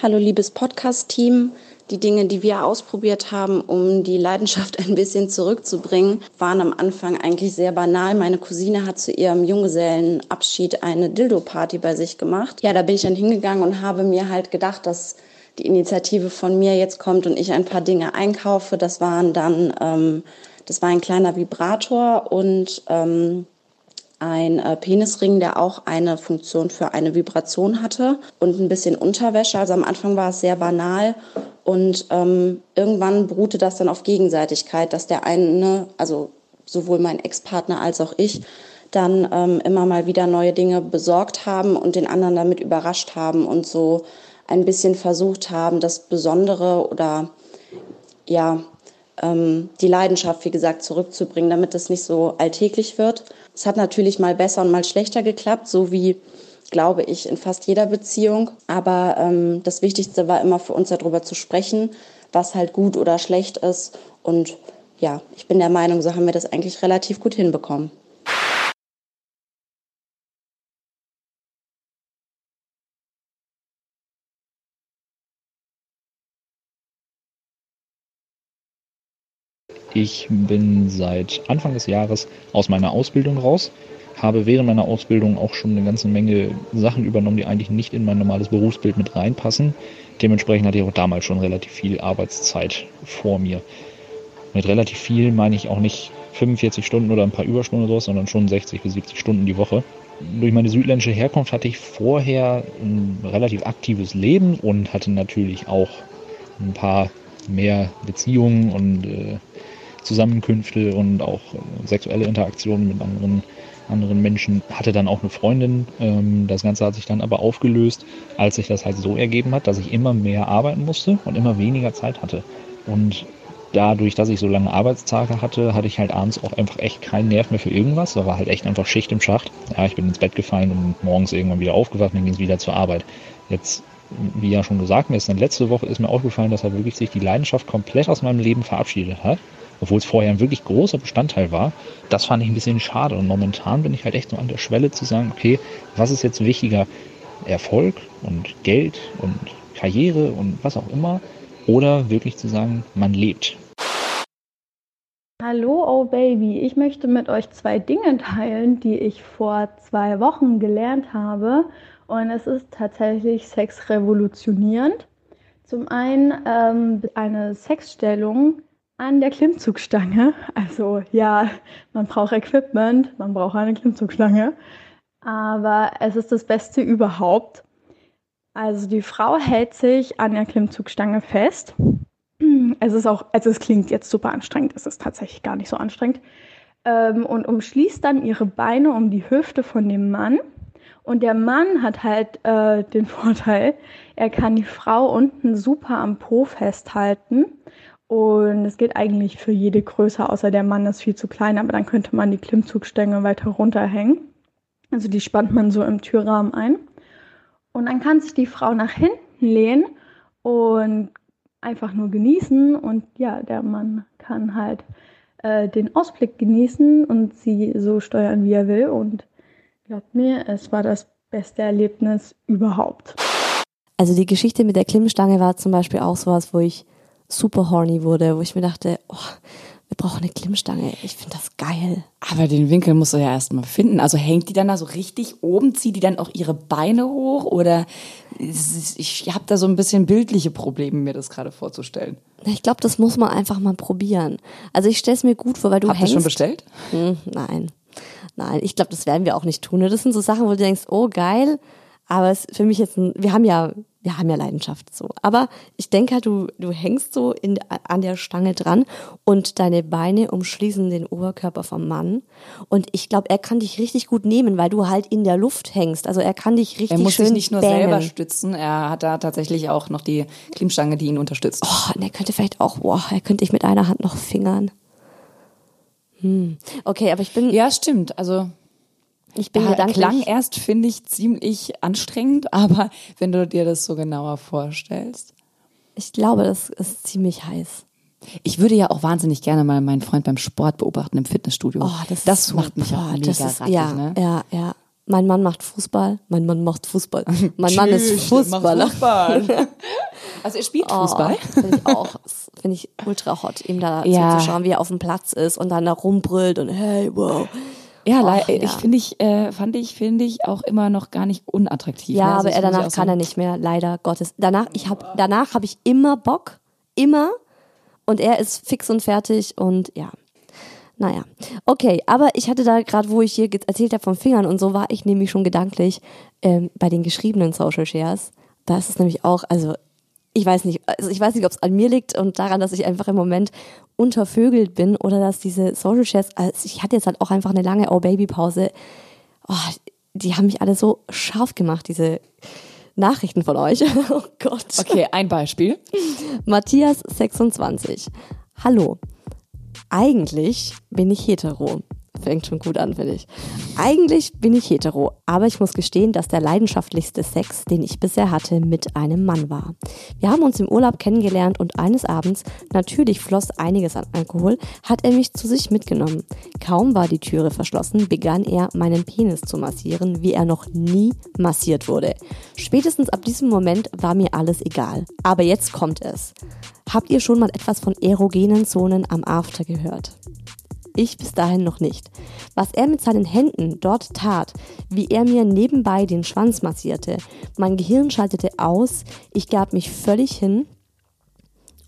Speaker 5: Hallo liebes Podcast-Team. Die Dinge, die wir ausprobiert haben, um die Leidenschaft [LAUGHS] ein bisschen zurückzubringen, waren am Anfang eigentlich sehr banal. Meine Cousine hat zu ihrem Junggesellenabschied eine Dildo-Party bei sich gemacht. Ja, da bin ich dann hingegangen und habe mir halt gedacht, dass die Initiative von mir jetzt kommt und ich ein paar Dinge einkaufe. Das waren dann, ähm, das war ein kleiner Vibrator und ähm, ein äh, Penisring, der auch eine Funktion für eine Vibration hatte und ein bisschen Unterwäsche. Also am Anfang war es sehr banal und ähm, irgendwann beruhte das dann auf Gegenseitigkeit, dass der eine, also sowohl mein Ex-Partner als auch ich, dann ähm, immer mal wieder neue Dinge besorgt haben und den anderen damit überrascht haben und so ein bisschen versucht haben, das Besondere oder ja, ähm, die Leidenschaft, wie gesagt, zurückzubringen, damit es nicht so alltäglich wird. Es hat natürlich mal besser und mal schlechter geklappt, so wie, glaube ich, in fast jeder Beziehung. Aber ähm, das Wichtigste war immer für uns darüber zu sprechen, was halt gut oder schlecht ist. Und ja, ich bin der Meinung, so haben wir das eigentlich relativ gut hinbekommen.
Speaker 6: Ich bin seit Anfang des Jahres aus meiner Ausbildung raus, habe während meiner Ausbildung auch schon eine ganze Menge Sachen übernommen, die eigentlich nicht in mein normales Berufsbild mit reinpassen. Dementsprechend hatte ich auch damals schon relativ viel Arbeitszeit vor mir. Mit relativ viel meine ich auch nicht 45 Stunden oder ein paar Überstunden oder sowas, sondern schon 60 bis 70 Stunden die Woche. Durch meine südländische Herkunft hatte ich vorher ein relativ aktives Leben und hatte natürlich auch ein paar mehr Beziehungen und äh, Zusammenkünfte und auch äh, sexuelle Interaktionen mit anderen, anderen Menschen. Hatte dann auch eine Freundin. Ähm, das Ganze hat sich dann aber aufgelöst, als sich das halt so ergeben hat, dass ich immer mehr arbeiten musste und immer weniger Zeit hatte. Und dadurch, dass ich so lange Arbeitstage hatte, hatte ich halt abends auch einfach echt keinen Nerv mehr für irgendwas. Da war halt echt einfach Schicht im Schacht. Ja, ich bin ins Bett gefallen und morgens irgendwann wieder aufgewacht und dann ging es wieder zur Arbeit. Jetzt, wie ja schon gesagt, mir ist dann letzte Woche ist mir aufgefallen, dass halt wirklich sich die Leidenschaft komplett aus meinem Leben verabschiedet hat. Obwohl es vorher ein wirklich großer Bestandteil war. Das fand ich ein bisschen schade. Und momentan bin ich halt echt so an der Schwelle zu sagen, okay, was ist jetzt wichtiger? Erfolg und Geld und Karriere und was auch immer. Oder wirklich zu sagen, man lebt.
Speaker 7: Hallo, oh Baby. Ich möchte mit euch zwei Dinge teilen, die ich vor zwei Wochen gelernt habe. Und es ist tatsächlich sexrevolutionierend. Zum einen ähm, eine Sexstellung an der Klimmzugstange. Also ja, man braucht Equipment, man braucht eine Klimmzugstange. Aber es ist das Beste überhaupt. Also die Frau hält sich an der Klimmzugstange fest. Es ist auch, also es klingt jetzt super anstrengend, es ist tatsächlich gar nicht so anstrengend. Ähm, und umschließt dann ihre Beine um die Hüfte von dem Mann. Und der Mann hat halt äh, den [LAUGHS] Vorteil, er kann die Frau unten super am Po festhalten Und es geht eigentlich für jede Größe, außer der Mann ist viel zu klein, aber dann könnte man die Klimmzugstange weiter runterhängen. Also die spannt man so im Türrahmen ein. Und dann kann sich die Frau nach hinten lehnen und einfach nur genießen. Und ja, der Mann kann halt äh, den Ausblick genießen und sie so steuern, wie er will. Und glaubt mir, es war das beste Erlebnis überhaupt.
Speaker 2: Also die Geschichte mit der Klimmstange war zum Beispiel auch sowas, wo ich super horny wurde, wo ich mir dachte, oh, wir brauchen eine Klimmstange. Ich finde das geil.
Speaker 3: Aber den Winkel musst du ja erstmal finden. Also hängt die dann da so richtig oben, zieht die dann auch ihre Beine hoch oder ich habe da so ein bisschen bildliche Probleme, mir das gerade vorzustellen.
Speaker 2: Ich glaube, das muss man einfach mal probieren. Also ich stelle es mir gut vor, weil du
Speaker 3: Habt
Speaker 2: hängst.
Speaker 3: ihr schon bestellt?
Speaker 2: Hm, nein. Nein, ich glaube, das werden wir auch nicht tun. Das sind so Sachen, wo du denkst, oh geil, aber es ist für mich jetzt ein, wir haben ja, wir haben ja Leidenschaft so. Aber ich denke halt, du, du hängst so in, an der Stange dran und deine Beine umschließen den Oberkörper vom Mann. Und ich glaube, er kann dich richtig gut nehmen, weil du halt in der Luft hängst. Also er kann dich richtig
Speaker 3: Er muss
Speaker 2: schön
Speaker 3: sich nicht nur selber stützen, er hat da tatsächlich auch noch die Klimmstange, die ihn unterstützt.
Speaker 2: Oh, und er könnte vielleicht auch, boah, er könnte dich mit einer Hand noch fingern. Hm. Okay, aber ich bin,
Speaker 3: Ja, stimmt. Also
Speaker 2: ich bin
Speaker 3: ja, klang erst, finde ich, ziemlich anstrengend, [LAUGHS] aber wenn du dir das so genauer vorstellst.
Speaker 2: Ich glaube, das ist ziemlich heiß.
Speaker 3: Ich würde ja auch wahnsinnig gerne mal meinen Freund beim Sport beobachten im Fitnessstudio.
Speaker 2: Oh, das,
Speaker 3: das macht mich auch mega
Speaker 2: das ist,
Speaker 3: rattig,
Speaker 2: ja,
Speaker 3: ne?
Speaker 2: ja, ja. Mein Mann macht Fußball. Mein Mann macht Fußball. [LAUGHS] Mein Mann ist Fußballer.
Speaker 3: Fußball. [LAUGHS] also er spielt Fußball.
Speaker 2: Oh, Finde ich auch. Das Finde ich ultra hot, ihm da
Speaker 3: Ja.
Speaker 2: zuzuschauen, wie er auf dem Platz ist und dann da rumbrüllt und hey, wow.
Speaker 3: Ja,
Speaker 2: Ach, ja.
Speaker 3: ich finde ich, äh, fand ich, finde ich auch immer noch gar nicht unattraktiv.
Speaker 2: Ja,
Speaker 3: ne? Also
Speaker 2: aber
Speaker 3: das
Speaker 2: er danach kann er
Speaker 3: sagen.
Speaker 2: nicht mehr, leider Gottes. Danach, ich hab, danach habe ich immer Bock, immer. Und er ist fix und fertig und ja. Naja, okay, aber ich hatte da gerade, wo ich hier erzählt habe von Fingern und so, war ich nämlich schon gedanklich ähm, bei den geschriebenen Social Shares. Da ist es nämlich auch, also ich weiß nicht, also ich weiß nicht, ob es an mir liegt und daran, dass ich einfach im Moment untervögelt bin oder dass diese Social Shares, also ich hatte jetzt halt auch einfach eine lange Oh Baby Pause. Oh, die haben mich alle so scharf gemacht, diese Nachrichten von euch. [LAUGHS] Oh Gott.
Speaker 3: Okay, ein Beispiel.
Speaker 2: Matthias 26. Hallo. Eigentlich bin ich hetero. Fängt schon gut an, finde ich. Eigentlich bin ich hetero, aber ich muss gestehen, dass der leidenschaftlichste Sex, den ich bisher hatte, mit einem Mann war. Wir haben uns im Urlaub kennengelernt und eines Abends, natürlich floss einiges an Alkohol, hat er mich zu sich mitgenommen. Kaum war die Türe verschlossen, begann er, meinen Penis zu massieren, wie er noch nie massiert wurde. Spätestens ab diesem Moment war mir alles egal. Aber jetzt kommt es. Habt ihr schon mal etwas von erogenen Zonen am After gehört? Ich bis dahin noch nicht. Was er mit seinen Händen dort tat, wie er mir nebenbei den Schwanz massierte, mein Gehirn schaltete aus, ich gab mich völlig hin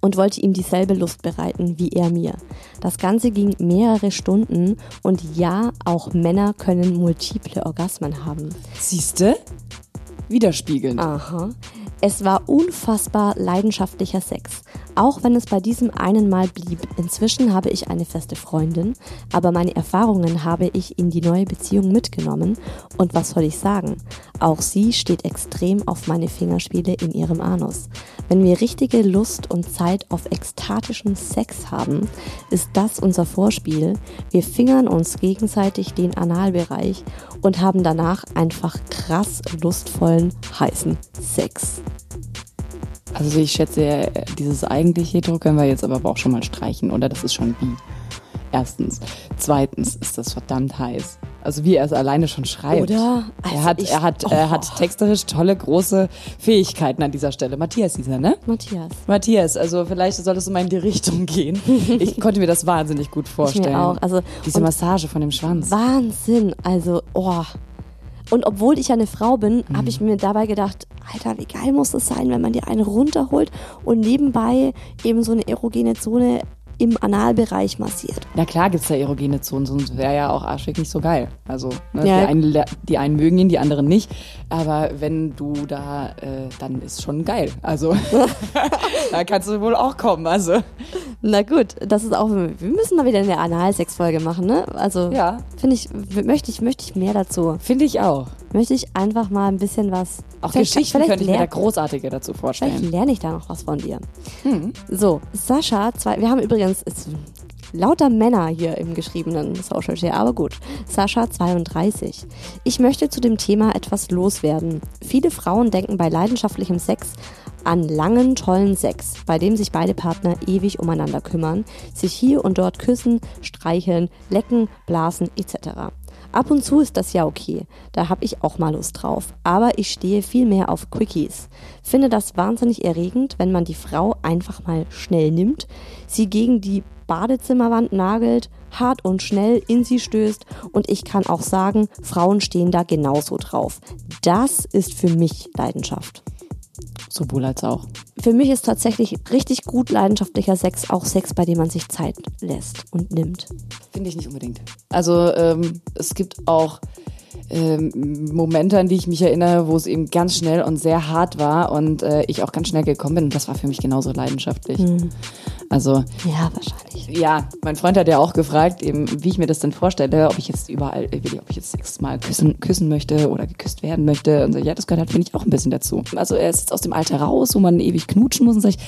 Speaker 2: und wollte ihm dieselbe Lust bereiten wie er mir. Das Ganze ging mehrere Stunden und ja, auch Männer können multiple Orgasmen haben.
Speaker 3: Siehste? Widerspiegelnd.
Speaker 2: Aha. Es war unfassbar leidenschaftlicher Sex, auch wenn es bei diesem einen Mal blieb. Inzwischen habe ich eine feste Freundin, aber meine Erfahrungen habe ich in die neue Beziehung mitgenommen und was soll ich sagen? Auch sie steht extrem auf meine Fingerspiele in ihrem Anus. Wenn wir richtige Lust und Zeit auf ekstatischen Sex haben, ist das unser Vorspiel. Wir fingern uns gegenseitig den Analbereich und haben danach einfach krass lustvollen, heißen Sex.
Speaker 3: Also ich schätze, äh, dieses eigentlich hetero können wir jetzt aber auch schon mal streichen, oder? Das ist schon bi. Erstens. Zweitens ist das verdammt heiß. Also wie er es alleine schon schreibt.
Speaker 2: Oder? Also
Speaker 3: er hat,
Speaker 2: ich-
Speaker 3: er hat, er hat
Speaker 2: Oh.
Speaker 3: texterisch tolle, große Fähigkeiten an dieser Stelle. Matthias dieser, ne?
Speaker 2: Matthias.
Speaker 3: Matthias, also vielleicht solltest du mal in die Richtung gehen. [LAUGHS] Ich konnte mir das wahnsinnig gut vorstellen.
Speaker 2: auch. Also,
Speaker 3: Diese Massage von dem Schwanz.
Speaker 2: Wahnsinn. Also, oh. Und obwohl ich ja eine Frau bin,
Speaker 3: Mhm.
Speaker 2: habe ich mir dabei gedacht, Alter, wie geil muss es sein, wenn man dir einen runterholt und nebenbei eben so eine erogene Zone im Analbereich massiert.
Speaker 3: Na klar gibt's da erogene Zonen, sonst wäre ja auch Arschweg nicht so geil. Also ne,
Speaker 2: Ja.
Speaker 3: die, einen, die einen mögen ihn, die anderen nicht. Aber wenn du da, äh, dann ist schon geil. Also [LAUGHS] [LAUGHS] da kannst du wohl auch kommen. Also
Speaker 2: Na gut, das ist auch, wir müssen mal wieder eine Analsex-Folge machen, ne? Also,
Speaker 3: Ja.
Speaker 2: finde ich, möchte ich, möchte ich mehr dazu.
Speaker 3: finde ich auch.
Speaker 2: Möchte ich einfach mal ein bisschen was
Speaker 3: Auch
Speaker 2: Vielleicht-
Speaker 3: Geschichten
Speaker 2: vielleicht
Speaker 3: könnte ich mir da großartige dazu vorstellen.
Speaker 2: Vielleicht lerne ich da noch was von dir. So, Sascha, zwei, wir haben übrigens es, lauter Männer hier im geschriebenen Social Share, aber gut. Sascha, 32. Ich möchte zu dem Thema etwas loswerden. Viele Frauen denken bei leidenschaftlichem Sex an langen, tollen Sex, bei dem sich beide Partner ewig umeinander kümmern, sich hier und dort küssen, streicheln, lecken, blasen etc. Ab und zu ist das ja okay, da habe ich auch mal Lust drauf. Aber ich stehe viel mehr auf Quickies. Finde das wahnsinnig erregend, wenn man die Frau einfach mal schnell nimmt, sie gegen die Badezimmerwand nagelt, hart und schnell in sie stößt und ich kann auch sagen, Frauen stehen da genauso drauf. Das ist für mich Leidenschaft.
Speaker 3: Sowohl als auch.
Speaker 2: Für mich ist tatsächlich richtig gut leidenschaftlicher Sex auch Sex, bei dem man sich Zeit lässt und nimmt.
Speaker 3: Finde ich nicht unbedingt. Also ähm, es gibt auch ähm, Momente, an die ich mich erinnere, wo es eben ganz schnell und sehr hart war und äh, ich auch ganz schnell gekommen bin. Und das war für mich genauso leidenschaftlich. Also
Speaker 2: Ja, wahrscheinlich.
Speaker 3: ja, mein Freund hat ja auch gefragt, eben, wie ich mir das denn vorstelle, ob ich jetzt überall, äh, ob ich jetzt Sex mal küssen, küssen möchte oder geküsst werden möchte. Und so, ja, das gehört halt, finde ich, auch ein bisschen dazu. Also er ist aus dem Alter raus, wo man ewig knutschen muss und sag ich,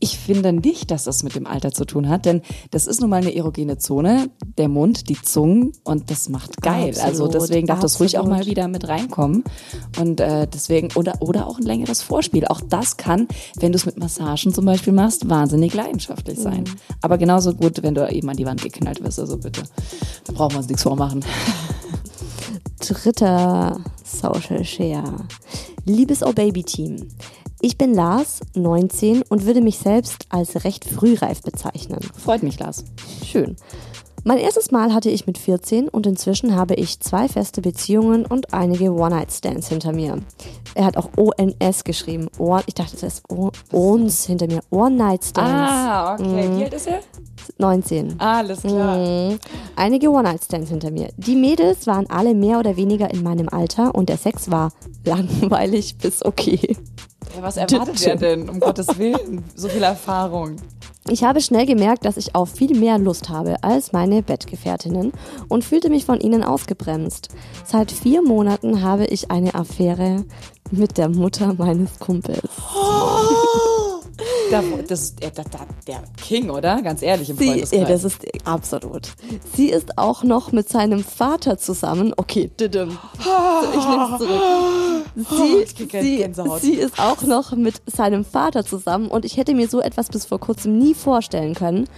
Speaker 3: ich finde nicht, dass das mit dem Alter zu tun hat, denn das ist nun mal eine erogene Zone, der Mund, die Zungen und das macht geil. also
Speaker 2: Absolut,
Speaker 3: deswegen darf das ruhig auch
Speaker 2: absolut.
Speaker 3: mal wieder mit reinkommen und äh, deswegen oder oder auch ein längeres Vorspiel. Auch das kann, wenn du es mit Massagen zum Beispiel machst, wahnsinnig leidenschaftlich sein.
Speaker 2: Mhm.
Speaker 3: Aber genauso gut, wenn du eben an die Wand geknallt wirst. Also bitte, da brauchen wir uns nichts vormachen.
Speaker 2: Dritter Social Share. Liebes Oh Baby Team. Ich bin Lars, 19 und würde mich selbst als recht frühreif bezeichnen.
Speaker 3: Freut mich, Lars.
Speaker 2: Schön. Mein erstes Mal hatte ich mit 14 und inzwischen habe ich zwei feste Beziehungen und einige One-Night-Stands hinter mir. Er hat auch ONS geschrieben. One, ich dachte, das heißt O- ONS hinter mir. One-Night-Stands.
Speaker 3: Ah, okay. Wie alt ist er?
Speaker 2: 19.
Speaker 3: Alles klar.
Speaker 2: Mhm. Einige One-Night-Stands hinter mir. Die Mädels waren alle mehr oder weniger in meinem Alter und der Sex war [LAUGHS] langweilig bis okay.
Speaker 3: Was erwartet [LAUGHS] er denn? Um Gottes Willen, so viel Erfahrung.
Speaker 2: Ich habe schnell gemerkt, dass ich auf viel mehr Lust habe als meine Bettgefährtinnen und fühlte mich von ihnen ausgebremst. Seit vier Monaten habe ich eine Affäre mit der Mutter meines Kumpels. [LAUGHS]
Speaker 3: Da, das, der, der, der King, oder? Ganz ehrlich, im
Speaker 2: Sie, ja, das ist absolut. Sie ist auch noch mit seinem Vater zusammen. Okay. So, ich nehm's zurück. Sie,
Speaker 3: krieg
Speaker 2: sie,
Speaker 3: Gänsehaut.
Speaker 2: sie ist auch noch mit seinem Vater zusammen und ich hätte mir so etwas bis vor kurzem nie vorstellen können.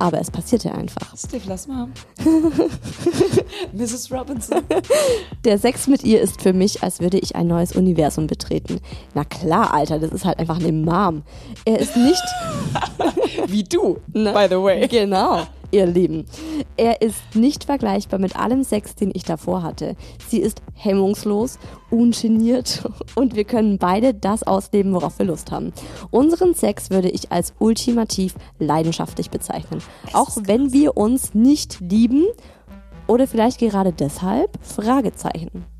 Speaker 2: Aber es passierte einfach.
Speaker 3: Steve, lass mal. [LAUGHS] Mrs. Robinson.
Speaker 2: Der Sex mit ihr ist für mich, als würde ich ein neues Universum betreten. Na klar, Alter, das ist halt einfach eine Mom. Er ist nicht [LAUGHS]
Speaker 3: Wie du,
Speaker 2: Ne?
Speaker 3: by the way.
Speaker 2: Genau, ihr Lieben. Er ist nicht vergleichbar mit allem Sex, den ich davor hatte. Sie ist hemmungslos, ungeniert [LAUGHS] und wir können beide das ausleben, worauf wir Lust haben. Unseren Sex würde ich als ultimativ leidenschaftlich bezeichnen. Auch wenn wir uns nicht lieben oder vielleicht gerade deshalb? Fragezeichen.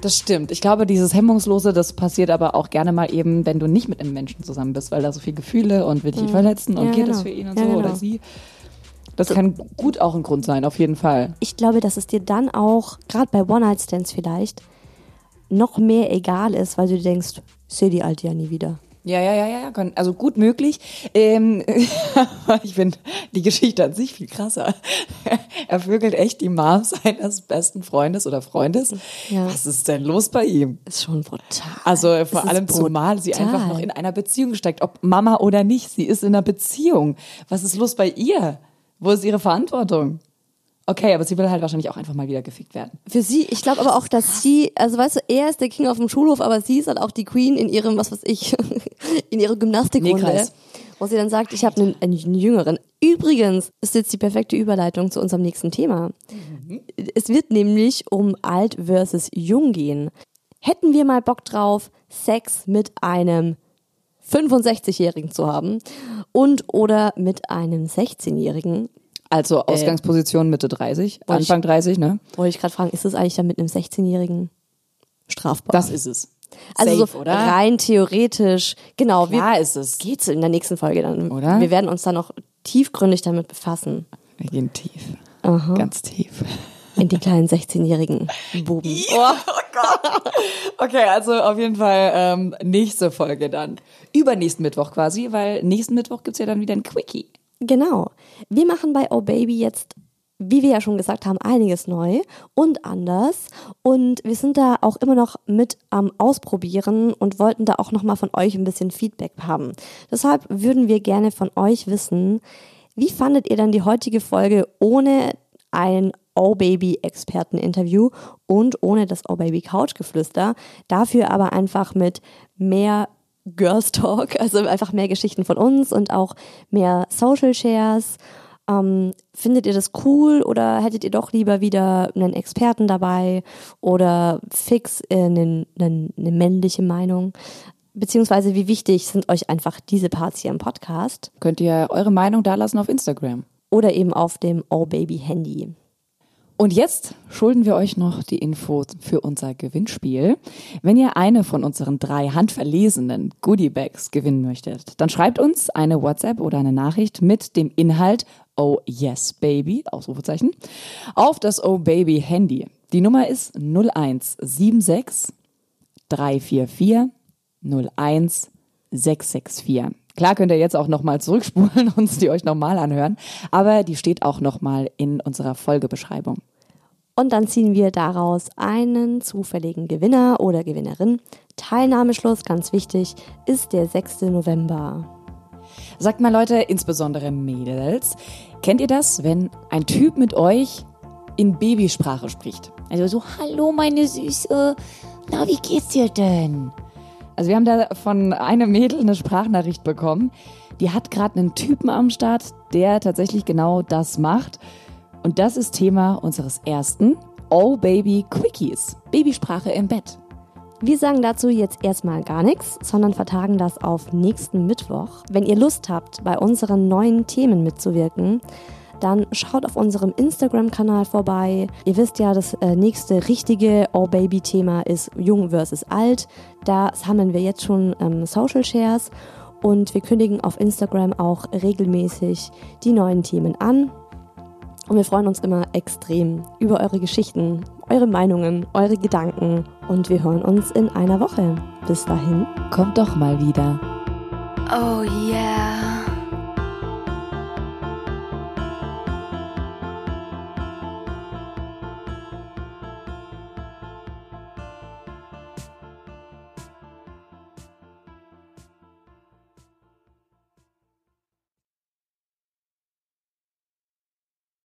Speaker 3: Das stimmt. Ich glaube, dieses Hemmungslose, das passiert aber auch gerne mal eben, wenn du nicht mit einem Menschen zusammen bist, weil da so viel Gefühle und will dich verletzen und
Speaker 2: Ja,
Speaker 3: geht es
Speaker 2: genau.
Speaker 3: für ihn und
Speaker 2: Ja,
Speaker 3: so
Speaker 2: genau.
Speaker 3: oder sie. Das kann gut auch ein Grund sein, auf jeden Fall.
Speaker 2: Ich glaube, dass es dir dann auch, gerade bei One-Night-Stands vielleicht, noch mehr egal ist, weil du dir denkst, sehe die Alte ja nie wieder.
Speaker 3: Ja, ja, ja, ja, also gut möglich. Ähm, [LAUGHS] ich finde die Geschichte an sich viel krasser. Er vögelt echt die Mom seines besten Freundes oder Freundes.
Speaker 2: Ja.
Speaker 3: Was ist denn los bei ihm?
Speaker 2: Ist schon brutal.
Speaker 3: Also vor allem zumal sie einfach noch in einer Beziehung steckt, ob Mama oder nicht, sie ist in einer Beziehung. Was ist los bei ihr? Wo ist ihre Verantwortung? Okay, aber sie will halt wahrscheinlich auch einfach mal wieder gefickt werden.
Speaker 2: Für sie, ich glaube aber auch, dass sie, also weißt du, er ist der King auf dem Schulhof, aber sie ist halt auch die Queen in ihrem, was weiß ich, [LAUGHS] in ihrer Gymnastikrunde.
Speaker 3: Nähkreis.
Speaker 2: Wo sie dann sagt, ich habe einen, einen Jüngeren. Übrigens ist jetzt die perfekte Überleitung zu unserem nächsten Thema. Es wird nämlich um alt versus jung gehen. Hätten wir mal Bock drauf, Sex mit einem 65-Jährigen zu haben und oder mit einem 16-Jährigen,
Speaker 3: Also Ausgangsposition Mitte 30,
Speaker 2: Wollte ich-
Speaker 3: Anfang 30, ne?
Speaker 2: wollte ich gerade fragen, ist es eigentlich dann mit einem 16-Jährigen strafbar?
Speaker 3: Das ist es.
Speaker 2: Also
Speaker 3: Safe,
Speaker 2: so
Speaker 3: oder?
Speaker 2: rein theoretisch, genau,
Speaker 3: Klar
Speaker 2: wir
Speaker 3: ist es.
Speaker 2: geht's in der nächsten Folge dann.
Speaker 3: Oder?
Speaker 2: Wir werden uns dann noch tiefgründig damit befassen.
Speaker 3: Wir gehen tief. Ganz tief.
Speaker 2: in die kleinen 16-jährigen Buben. [LAUGHS]
Speaker 3: Oh, Gott. Okay, also auf jeden Fall ähm, nächste Folge dann. Übernächsten Mittwoch quasi, weil nächsten Mittwoch gibt's ja dann wieder ein Quickie.
Speaker 2: Genau. Wir machen bei Oh Baby jetzt, wie wir ja schon gesagt haben, einiges neu und anders. Und wir sind da auch immer noch mit am Ausprobieren und wollten da auch nochmal von euch ein bisschen Feedback haben. Deshalb würden wir gerne von euch wissen, wie fandet ihr dann die heutige Folge ohne ein Oh Baby Experteninterview und ohne das Oh Baby Couchgeflüster, dafür aber einfach mit mehr Girls Talk, also einfach mehr Geschichten von uns und auch mehr Social Shares. Ähm, findet ihr das cool oder hättet ihr doch lieber wieder einen Experten dabei oder fix äh, eine, eine, eine männliche Meinung? Beziehungsweise wie wichtig sind euch einfach diese Parts hier im Podcast?
Speaker 3: Könnt ihr eure Meinung da lassen auf Instagram.
Speaker 2: Oder eben auf dem Oh Baby Handy.
Speaker 3: Und jetzt schulden wir euch noch die Info für unser Gewinnspiel. Wenn ihr eine von unseren drei handverlesenen Goodiebags gewinnen möchtet, dann schreibt uns eine WhatsApp oder eine Nachricht mit dem Inhalt Oh yes baby, Ausrufezeichen, auf das Oh baby Handy. Die Nummer ist 0176 344 01664. Klar könnt ihr jetzt auch nochmal zurückspulen [LAUGHS] und die euch nochmal anhören, aber die steht auch nochmal in unserer Folgebeschreibung.
Speaker 2: Und dann ziehen wir daraus einen zufälligen Gewinner oder Gewinnerin. Teilnahmeschluss, ganz wichtig, ist der 6. November.
Speaker 3: Sagt mal Leute, insbesondere Mädels, kennt ihr das, wenn ein Typ mit euch in Babysprache spricht? Also so, hallo meine Süße, na wie geht's dir denn? Also wir haben da von einem Mädel eine Sprachnachricht bekommen. Die hat gerade einen Typen am Start, der tatsächlich genau das macht. Und das ist Thema unseres ersten Oh Baby Quickies. Babysprache im Bett.
Speaker 2: Wir sagen dazu jetzt erstmal gar nichts, sondern vertagen das auf nächsten Mittwoch. Wenn ihr Lust habt, bei unseren neuen Themen mitzuwirken, dann schaut auf unserem Instagram-Kanal vorbei. Ihr wisst ja, das äh, nächste richtige Oh Baby-Thema ist Jung versus Alt. Da sammeln wir jetzt schon ähm, Social Shares und wir kündigen auf Instagram auch regelmäßig die neuen Themen an. Und wir freuen uns immer extrem über eure Geschichten, eure Meinungen, eure Gedanken und wir hören uns in einer Woche. Bis dahin.
Speaker 3: Kommt doch mal wieder.
Speaker 8: Oh yeah.